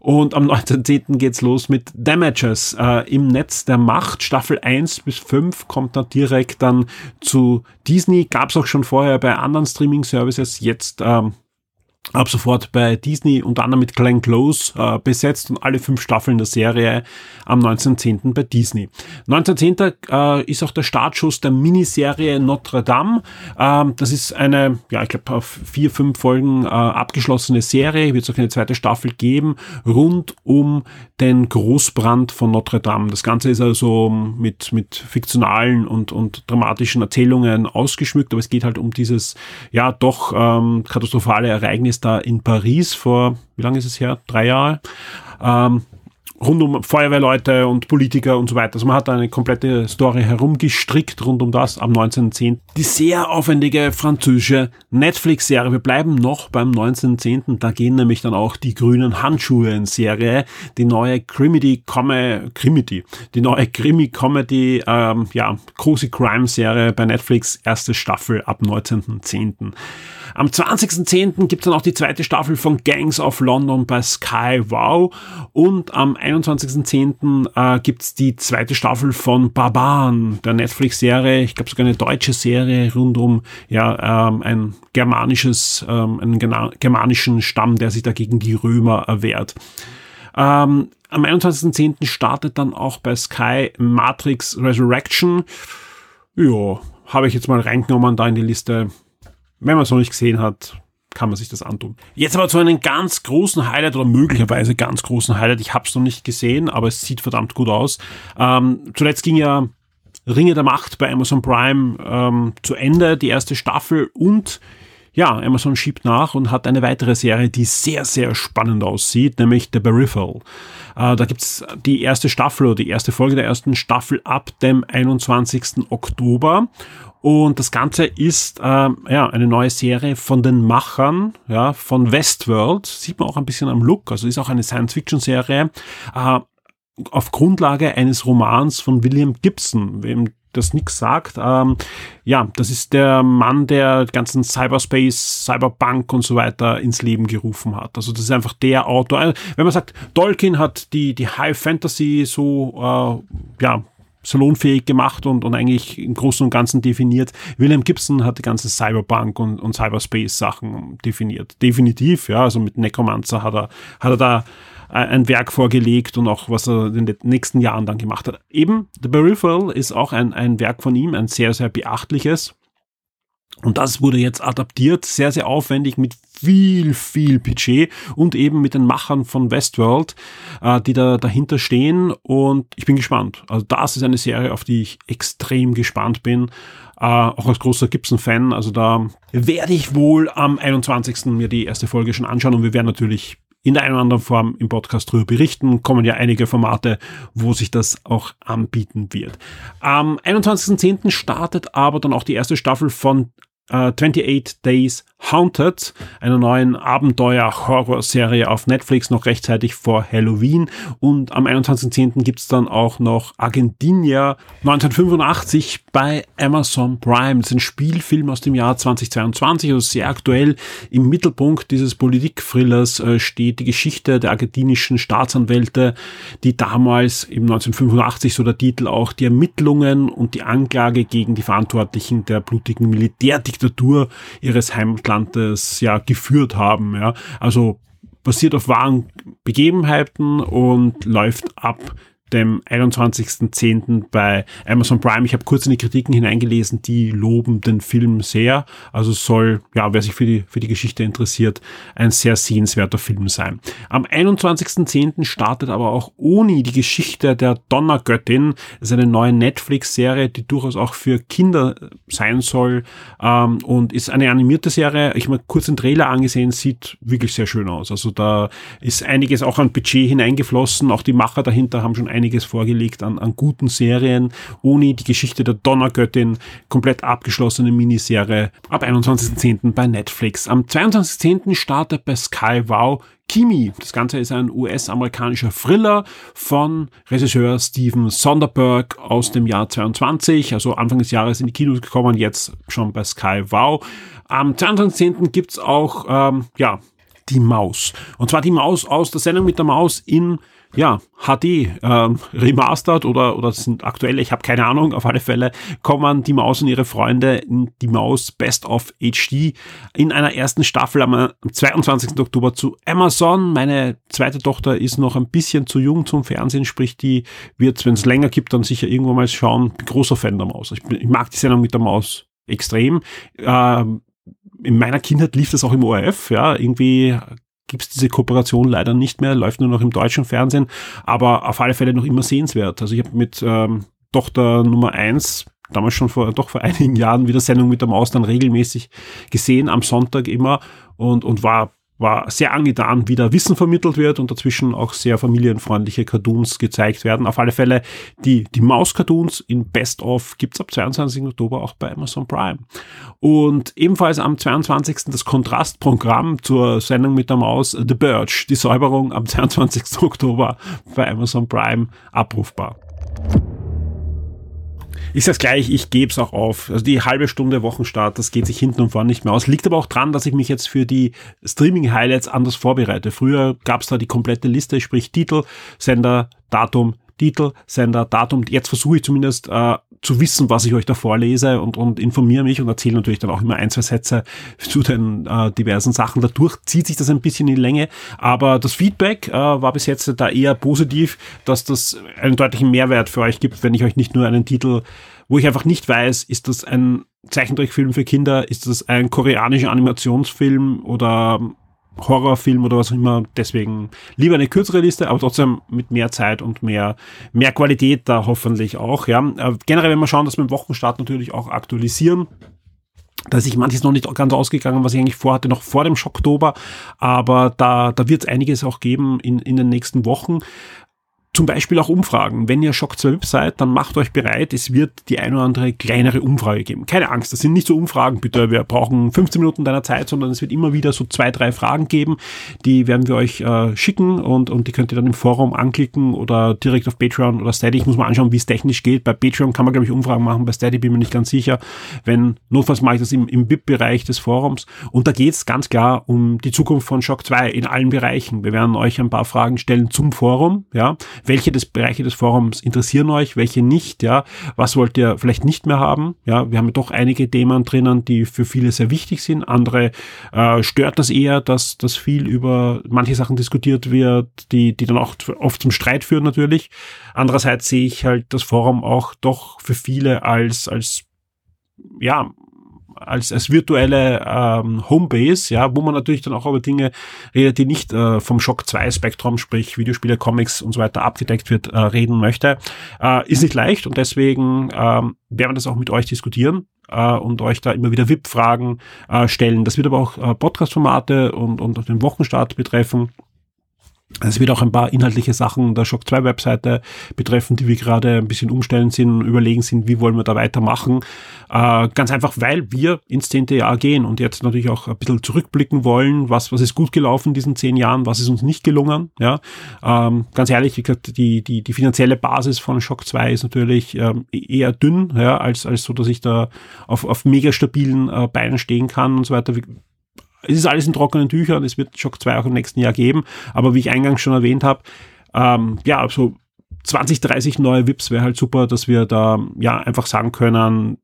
Speaker 1: Und am 19.10. geht's los mit Damages äh, im Netz der Macht. Staffel 1 bis 5 kommt dann direkt dann zu Disney. Gab's auch schon vorher bei anderen Streaming-Services. Jetzt ähm, ab sofort bei Disney unter anderem mit Glenn Close äh, besetzt und alle fünf Staffeln der Serie am 19.10. bei Disney. 19.10. Äh, ist auch der Startschuss der Miniserie Notre Dame. Ähm, das ist eine, ja, ich glaube, auf vier, fünf Folgen äh, abgeschlossene Serie. Wird es auch eine zweite Staffel geben, rund um den Großbrand von Notre Dame. Das Ganze ist also mit, mit fiktionalen und, und dramatischen Erzählungen ausgeschmückt, aber es geht halt um dieses, ja, doch ähm, katastrophale Ereignis da in Paris vor, wie lange ist es her? Drei Jahre. Ähm, rund um Feuerwehrleute und Politiker und so weiter. Also man hat eine komplette Story herumgestrickt rund um das am 19.10. Die sehr aufwendige französische Netflix-Serie. Wir bleiben noch beim 19.10. Da gehen nämlich dann auch die grünen Handschuhe in Serie. Die neue Crimity Comedy, die neue Krimi-Comedy, ähm, ja, Cozy Crime-Serie bei Netflix, erste Staffel ab 19.10. Am 20.10. gibt es dann auch die zweite Staffel von Gangs of London bei Sky Wow und am 21.10. Äh, gibt es die zweite Staffel von Barbaren, der Netflix-Serie, ich glaube sogar eine deutsche Serie rund um ja, ähm, ein germanisches, ähm, einen germanischen Stamm, der sich da gegen die Römer erwehrt. Ähm, am 21.10. startet dann auch bei Sky Matrix Resurrection. Ja, habe ich jetzt mal reingenommen da in die Liste. Wenn man es noch nicht gesehen hat, kann man sich das antun. Jetzt aber zu einem ganz großen Highlight oder möglicherweise ganz großen Highlight. Ich habe es noch nicht gesehen, aber es sieht verdammt gut aus. Ähm, zuletzt ging ja Ringe der Macht bei Amazon Prime ähm, zu Ende, die erste Staffel und ja, Amazon schiebt nach und hat eine weitere Serie, die sehr, sehr spannend aussieht, nämlich The Peripheral. Äh, da gibt's die erste Staffel oder die erste Folge der ersten Staffel ab dem 21. Oktober. Und das Ganze ist äh, ja eine neue Serie von den Machern ja, von Westworld. Sieht man auch ein bisschen am Look. Also ist auch eine Science-Fiction-Serie. Äh, auf Grundlage eines Romans von William Gibson, wem das nichts sagt. Ähm, ja, das ist der Mann, der ganzen Cyberspace, Cyberpunk und so weiter ins Leben gerufen hat. Also das ist einfach der Autor. Also, wenn man sagt, Tolkien hat die, die High Fantasy so, äh, ja, salonfähig gemacht und, und eigentlich im Großen und Ganzen definiert. William Gibson hat die ganzen Cyberpunk und, und Cyberspace-Sachen definiert. Definitiv, ja, also mit Necromancer hat er, hat er da ein Werk vorgelegt und auch was er in den nächsten Jahren dann gemacht hat. Eben, The Peripheral ist auch ein, ein Werk von ihm, ein sehr, sehr beachtliches. Und das wurde jetzt adaptiert, sehr, sehr aufwendig mit viel, viel Budget und eben mit den Machern von Westworld, äh, die da dahinter stehen. Und ich bin gespannt. Also das ist eine Serie, auf die ich extrem gespannt bin. Äh, auch als großer Gibson-Fan. Also da werde ich wohl am 21. mir die erste Folge schon anschauen und wir werden natürlich in der einen oder anderen Form im Podcast drüber berichten. Kommen ja einige Formate, wo sich das auch anbieten wird. Am 21.10. startet aber dann auch die erste Staffel von äh, 28 Days Haunted, einer neuen Abenteuer-Horror-Serie auf Netflix, noch rechtzeitig vor Halloween. Und am 21.10. gibt's dann auch noch Argentinia 1985 bei Amazon Prime. Das ist ein Spielfilm aus dem Jahr 2022, also sehr aktuell. Im Mittelpunkt dieses Politik-Thrillers äh, steht die Geschichte der argentinischen Staatsanwälte, die damals im 1985, so der Titel auch, die Ermittlungen und die Anklage gegen die Verantwortlichen der blutigen Militärdiktatur ihres Heimatlandes ja geführt haben. Ja. Also basiert auf wahren Begebenheiten und läuft ab dem 21.10. bei Amazon Prime. Ich habe kurz in die Kritiken hineingelesen, die loben den Film sehr. Also soll, ja, wer sich für die, für die Geschichte interessiert, ein sehr sehenswerter Film sein. Am 21.10. startet aber auch Oni, die Geschichte der Donnergöttin. Das ist eine neue Netflix-Serie, die durchaus auch für Kinder sein soll ähm, und ist eine animierte Serie. Ich habe mir kurz den Trailer angesehen, sieht wirklich sehr schön aus. Also da ist einiges auch an Budget hineingeflossen. Auch die Macher dahinter haben schon einiges vorgelegt an, an guten Serien. Oni, die Geschichte der Donnergöttin, komplett abgeschlossene Miniserie ab 21.10. bei Netflix. Am 22.10. startet bei Sky Wow Kimi. Das Ganze ist ein US-amerikanischer Thriller von Regisseur Steven Sonderberg aus dem Jahr 22, also Anfang des Jahres in die Kinos gekommen, jetzt schon bei Sky Wow. Am 22.10. gibt's auch, ähm, ja, die Maus. Und zwar die Maus aus der Sendung mit der Maus in ja, HD ähm, remastered oder, oder sind aktuell, ich habe keine Ahnung, auf alle Fälle kommen die Maus und ihre Freunde in die Maus Best of HD in einer ersten Staffel am 22. Oktober zu Amazon. Meine zweite Tochter ist noch ein bisschen zu jung zum Fernsehen, sprich die wird, wenn es länger gibt, dann sicher irgendwo mal schauen. Bin großer Fan der Maus. Ich, bin, ich mag die Sendung mit der Maus extrem. Ähm, in meiner Kindheit lief das auch im ORF, ja, irgendwie gibt es diese Kooperation leider nicht mehr, läuft nur noch im deutschen Fernsehen, aber auf alle Fälle noch immer sehenswert. Also ich habe mit ähm, Tochter Nummer eins damals schon vor doch vor einigen Jahren wieder Sendung mit der Maus dann regelmäßig gesehen, am Sonntag immer und, und war war sehr angetan, wie da Wissen vermittelt wird und dazwischen auch sehr familienfreundliche Cartoons gezeigt werden. Auf alle Fälle die, die Maus-Cartoons in Best of gibt's ab 22. Oktober auch bei Amazon Prime. Und ebenfalls am 22. das Kontrastprogramm zur Sendung mit der Maus The Birch, die Säuberung am 22. Oktober bei Amazon Prime abrufbar ich sag's gleich, ich gebe es auch auf. Also die halbe Stunde Wochenstart, das geht sich hinten und vorne nicht mehr aus. Liegt aber auch dran, dass ich mich jetzt für die Streaming-Highlights anders vorbereite. Früher gab's da die komplette Liste, sprich Titel, Sender, Datum, Titel, Sender, Datum. Jetzt versuche ich zumindest äh, zu wissen, was ich euch da vorlese und, und informiere mich und erzähle natürlich dann auch immer ein, zwei Sätze zu den äh, diversen Sachen. Dadurch zieht sich das ein bisschen in Länge, aber das Feedback äh, war bis jetzt da eher positiv, dass das einen deutlichen Mehrwert für euch gibt, wenn ich euch nicht nur einen Titel, wo ich einfach nicht weiß, ist das ein Zeichentrickfilm für Kinder, ist das ein koreanischer Animationsfilm oder Horrorfilm oder was auch immer. Deswegen lieber eine kürzere Liste, aber trotzdem mit mehr Zeit und mehr, mehr Qualität da hoffentlich auch. Ja. Äh, generell, wenn wir schauen, dass wir im Wochenstart natürlich auch aktualisieren. Da ist sich manches noch nicht ganz ausgegangen, was ich eigentlich vorhatte, noch vor dem Schocktober. Aber da, da wird es einiges auch geben in, in den nächsten Wochen zum Beispiel auch Umfragen. Wenn ihr Shock 2 seid, dann macht euch bereit, es wird die ein oder andere kleinere Umfrage geben. Keine Angst, das sind nicht so Umfragen, bitte, wir brauchen 15 Minuten deiner Zeit, sondern es wird immer wieder so zwei, drei Fragen geben, die werden wir euch äh, schicken und, und die könnt ihr dann im Forum anklicken oder direkt auf Patreon oder Steady. Ich muss mal anschauen, wie es technisch geht. Bei Patreon kann man, glaube ich, Umfragen machen, bei Steady bin ich mir nicht ganz sicher. Wenn, notfalls mache ich das im, im VIP-Bereich des Forums. Und da geht es ganz klar um die Zukunft von Shock 2 in allen Bereichen. Wir werden euch ein paar Fragen stellen zum Forum, ja welche des Bereiche des Forums interessieren euch, welche nicht, ja, was wollt ihr vielleicht nicht mehr haben, ja, wir haben ja doch einige Themen drinnen, die für viele sehr wichtig sind, andere äh, stört das eher, dass, dass viel über manche Sachen diskutiert wird, die, die dann auch oft zum Streit führen natürlich. Andererseits sehe ich halt das Forum auch doch für viele als, als ja, als, als virtuelle ähm, Homebase, ja, wo man natürlich dann auch über Dinge redet, die nicht äh, vom Shock 2 Spektrum, sprich Videospiele, Comics und so weiter abgedeckt wird, äh, reden möchte. Äh, ist nicht leicht und deswegen ähm, werden wir das auch mit euch diskutieren äh, und euch da immer wieder VIP-Fragen äh, stellen. Das wird aber auch äh, Podcast-Formate und, und den Wochenstart betreffen. Es wird auch ein paar inhaltliche Sachen der Shock 2 Webseite betreffen, die wir gerade ein bisschen umstellen sind, überlegen sind, wie wollen wir da weitermachen. Äh, ganz einfach, weil wir ins zehnte Jahr gehen und jetzt natürlich auch ein bisschen zurückblicken wollen, was, was ist gut gelaufen in diesen zehn Jahren, was ist uns nicht gelungen. Ja, ähm, ganz ehrlich, wie gesagt, die, die, die finanzielle Basis von Shock 2 ist natürlich ähm, eher dünn, ja, als, als so, dass ich da auf, auf mega stabilen äh, Beinen stehen kann und so weiter es ist alles in trockenen Tüchern, es wird Shock 2 auch im nächsten Jahr geben, aber wie ich eingangs schon erwähnt habe, ähm, ja, so 20, 30 neue VIPs wäre halt super, dass wir da ja einfach sagen können,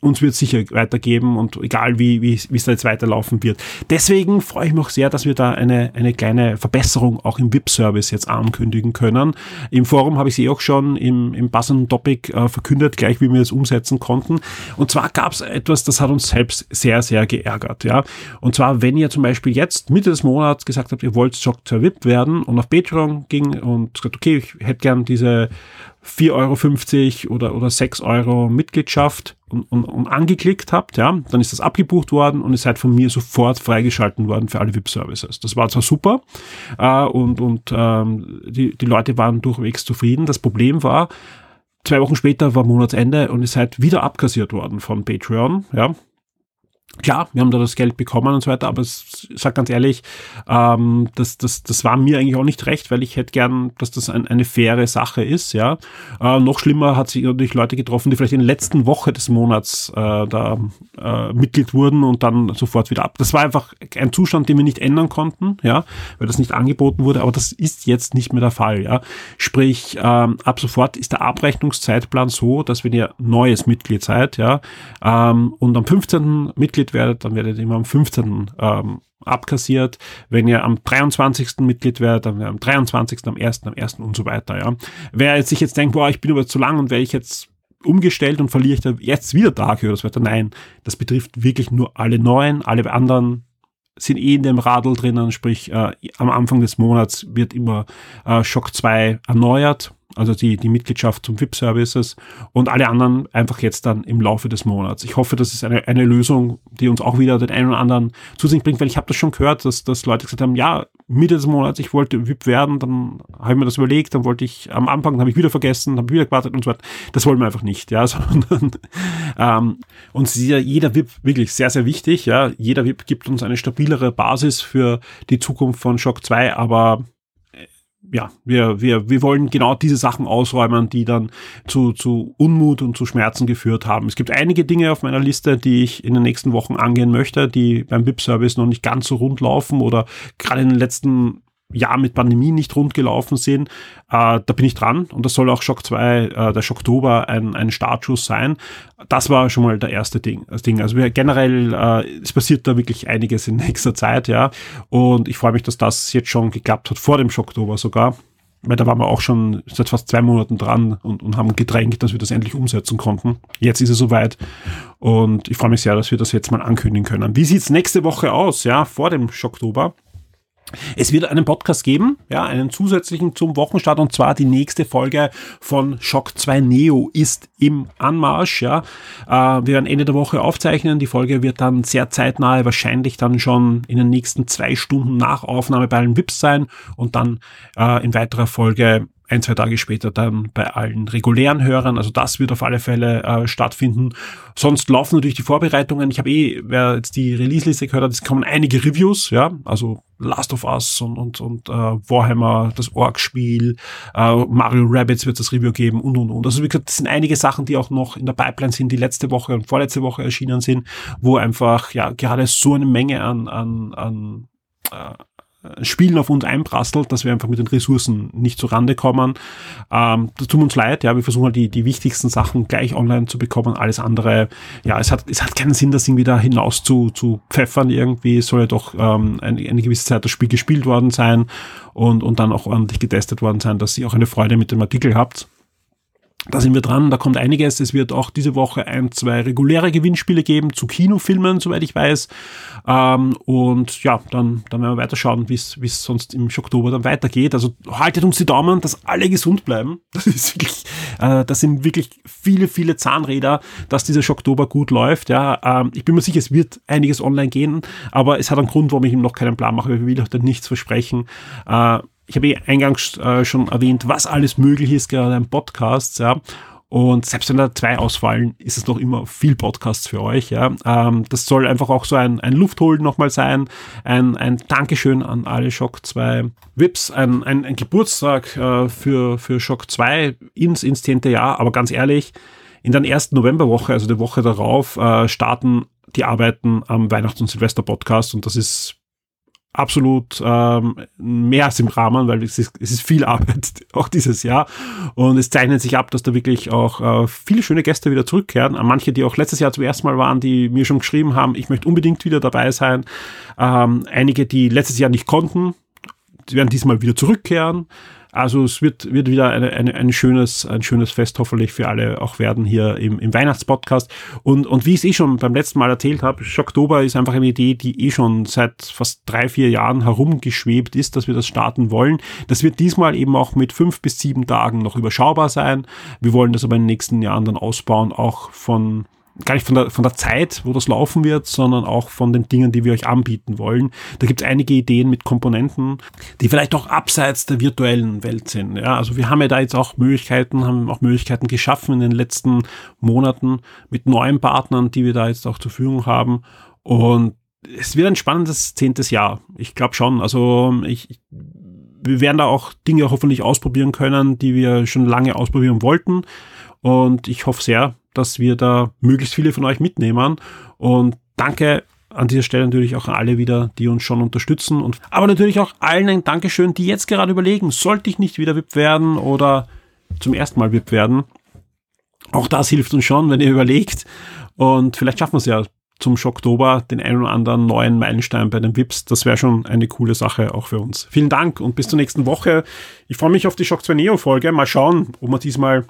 Speaker 1: uns wird sicher weitergeben und egal wie, es da jetzt weiterlaufen wird. Deswegen freue ich mich auch sehr, dass wir da eine, eine kleine Verbesserung auch im VIP-Service jetzt ankündigen können. Im Forum habe ich sie auch schon im, im passenden Topic äh, verkündet, gleich wie wir das umsetzen konnten. Und zwar gab es etwas, das hat uns selbst sehr, sehr geärgert. Ja? Und zwar, wenn ihr zum Beispiel jetzt Mitte des Monats gesagt habt, ihr wollt Shock zur VIP werden und auf Patreon ging und gesagt, okay, ich hätte gern diese 4,50 Euro oder, oder 6 Euro Mitgliedschaft und, und, und angeklickt habt, ja, dann ist das abgebucht worden und ihr seid von mir sofort freigeschalten worden für alle VIP-Services. Das war zwar super äh, und, und ähm, die, die Leute waren durchwegs zufrieden. Das Problem war, zwei Wochen später war Monatsende und ihr seid wieder abkassiert worden von Patreon, ja, Klar, wir haben da das Geld bekommen und so weiter, aber ich sag ganz ehrlich, ähm, das, das, das war mir eigentlich auch nicht recht, weil ich hätte gern, dass das ein, eine faire Sache ist, ja. Äh, noch schlimmer hat sich natürlich Leute getroffen, die vielleicht in der letzten Woche des Monats äh, da äh, Mitglied wurden und dann sofort wieder ab. Das war einfach ein Zustand, den wir nicht ändern konnten, ja, weil das nicht angeboten wurde, aber das ist jetzt nicht mehr der Fall, ja. Sprich, ähm, ab sofort ist der Abrechnungszeitplan so, dass wenn ihr neues Mitglied seid, ja, ähm, und am 15. Mitglied Mitglied werdet, dann werdet ihr immer am 15. Ähm, abkassiert. Wenn ihr am 23. Mitglied werdet, dann am 23., am 1., am 1. und so weiter. Ja. Wer jetzt sich jetzt denkt, boah, ich bin aber zu lang und werde ich jetzt umgestellt und verliere ich da jetzt wieder Tage oder so weiter. Nein, das betrifft wirklich nur alle neuen, alle anderen sind eh in dem Radl drinnen, sprich äh, am Anfang des Monats wird immer äh, Shock 2 erneuert also die, die Mitgliedschaft zum VIP-Services und alle anderen einfach jetzt dann im Laufe des Monats. Ich hoffe, das ist eine, eine Lösung, die uns auch wieder den einen oder anderen zu sich bringt, weil ich habe das schon gehört, dass, dass Leute gesagt haben, ja, Mitte des Monats, ich wollte VIP werden, dann habe ich mir das überlegt, dann wollte ich am Anfang, dann habe ich wieder vergessen, habe wieder gewartet und so weiter. Das wollen wir einfach nicht, ja, sondern ähm, uns ja jeder VIP wirklich sehr, sehr wichtig, ja. Jeder VIP gibt uns eine stabilere Basis für die Zukunft von Shock 2, aber ja, wir, wir, wir wollen genau diese Sachen ausräumen, die dann zu, zu Unmut und zu Schmerzen geführt haben. Es gibt einige Dinge auf meiner Liste, die ich in den nächsten Wochen angehen möchte, die beim VIP-Service noch nicht ganz so rund laufen oder gerade in den letzten Jahr mit Pandemie nicht rund gelaufen sind. Äh, da bin ich dran und das soll auch Shock 2, äh, der Schocktober ein, ein Startschuss sein. Das war schon mal der erste Ding. Das Ding. Also wir, generell, äh, es passiert da wirklich einiges in nächster Zeit, ja. Und ich freue mich, dass das jetzt schon geklappt hat, vor dem Schocktober sogar. weil da waren wir auch schon seit fast zwei Monaten dran und, und haben gedrängt, dass wir das endlich umsetzen konnten. Jetzt ist es soweit und ich freue mich sehr, dass wir das jetzt mal ankündigen können. Wie sieht's nächste Woche aus, ja, vor dem Schocktober? Es wird einen Podcast geben, ja, einen zusätzlichen zum Wochenstart und zwar die nächste Folge von Shock 2 Neo ist im Anmarsch, ja. Äh, wir werden Ende der Woche aufzeichnen. Die Folge wird dann sehr zeitnahe, wahrscheinlich dann schon in den nächsten zwei Stunden nach Aufnahme bei allen VIPs sein und dann äh, in weiterer Folge ein, zwei Tage später dann bei allen regulären Hörern. Also das wird auf alle Fälle äh, stattfinden. Sonst laufen natürlich die Vorbereitungen. Ich habe eh, wer jetzt die Release-Liste gehört hat, es kommen einige Reviews, ja, also Last of Us und, und, und äh, Warhammer, das Org-Spiel, äh, Mario Rabbits wird das Review geben und und und. Also wie gesagt, das sind einige Sachen, die auch noch in der Pipeline sind, die letzte Woche und vorletzte Woche erschienen sind, wo einfach ja gerade so eine Menge an, an, an äh, Spielen auf uns einprasselt, dass wir einfach mit den Ressourcen nicht zu Rande kommen. Ähm, das tut uns leid, ja, wir versuchen halt die, die wichtigsten Sachen gleich online zu bekommen. Alles andere, ja, es hat, es hat keinen Sinn, das irgendwie da hinaus zu, zu pfeffern irgendwie. Es soll ja doch ähm, eine, eine gewisse Zeit das Spiel gespielt worden sein und, und dann auch ordentlich getestet worden sein, dass ihr auch eine Freude mit dem Artikel habt. Da sind wir dran, da kommt einiges. Es wird auch diese Woche ein, zwei reguläre Gewinnspiele geben zu Kinofilmen, soweit ich weiß. Ähm, und ja, dann, dann werden wir weiterschauen, wie es sonst im Oktober dann weitergeht. Also haltet uns die Daumen, dass alle gesund bleiben. Das ist wirklich, äh, das sind wirklich viele, viele Zahnräder, dass dieser Oktober gut läuft. Ja, ähm, ich bin mir sicher, es wird einiges online gehen, aber es hat einen Grund, warum ich ihm noch keinen Plan mache, ich will euch da nichts versprechen. Äh, ich habe eh eingangs äh, schon erwähnt, was alles möglich ist, gerade im Podcast, ja. Und selbst wenn da zwei ausfallen, ist es noch immer viel Podcasts für euch. Ja. Ähm, das soll einfach auch so ein, ein Luftholen nochmal sein. Ein, ein Dankeschön an alle Shock 2 Vips. Ein, ein, ein Geburtstag äh, für, für Shock 2 ins, ins 10. Jahr. Aber ganz ehrlich, in der ersten Novemberwoche, also die Woche darauf, äh, starten die Arbeiten am Weihnachts- und Silvester-Podcast. Und das ist absolut ähm, mehr als im Rahmen, weil es ist, es ist viel Arbeit auch dieses Jahr und es zeichnet sich ab, dass da wirklich auch äh, viele schöne Gäste wieder zurückkehren. Manche, die auch letztes Jahr zum ersten Mal waren, die mir schon geschrieben haben, ich möchte unbedingt wieder dabei sein. Ähm, einige, die letztes Jahr nicht konnten, die werden diesmal wieder zurückkehren. Also es wird, wird wieder eine, eine, ein, schönes, ein schönes Fest hoffentlich für alle auch werden hier im, im Weihnachtspodcast. Und, und wie ich es eh schon beim letzten Mal erzählt habe, Schocktober ist einfach eine Idee, die eh schon seit fast drei, vier Jahren herumgeschwebt ist, dass wir das starten wollen. Das wird diesmal eben auch mit fünf bis sieben Tagen noch überschaubar sein. Wir wollen das aber in den nächsten Jahren dann ausbauen, auch von gar nicht von der, von der Zeit, wo das laufen wird, sondern auch von den Dingen, die wir euch anbieten wollen. Da gibt es einige Ideen mit Komponenten, die vielleicht auch abseits der virtuellen Welt sind. Ja, also wir haben ja da jetzt auch Möglichkeiten, haben auch Möglichkeiten geschaffen in den letzten Monaten mit neuen Partnern, die wir da jetzt auch zur Verfügung haben. Und es wird ein spannendes zehntes Jahr. Ich glaube schon. Also ich, wir werden da auch Dinge hoffentlich ausprobieren können, die wir schon lange ausprobieren wollten. Und ich hoffe sehr, dass wir da möglichst viele von euch mitnehmen. Und danke an dieser Stelle natürlich auch an alle wieder, die uns schon unterstützen. Und, aber natürlich auch allen ein Dankeschön, die jetzt gerade überlegen, sollte ich nicht wieder VIP werden oder zum ersten Mal VIP werden. Auch das hilft uns schon, wenn ihr überlegt. Und vielleicht schaffen wir es ja zum Schocktober den einen oder anderen neuen Meilenstein bei den VIPs. Das wäre schon eine coole Sache auch für uns. Vielen Dank und bis zur nächsten Woche. Ich freue mich auf die Shock 2 Neo Folge. Mal schauen, ob wir diesmal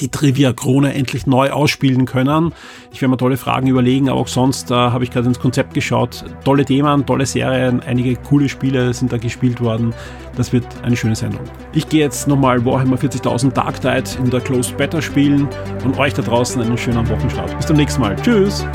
Speaker 1: die Trivia-Krone endlich neu ausspielen können. Ich werde mir tolle Fragen überlegen, aber auch sonst äh, habe ich gerade ins Konzept geschaut. Tolle Themen, tolle Serien, einige coole Spiele sind da gespielt worden. Das wird eine schöne Sendung. Ich gehe jetzt nochmal Warhammer 40.000 Dark Tide in der Closed Beta spielen und euch da draußen einen schönen Wochenstart. Bis zum nächsten Mal. Tschüss!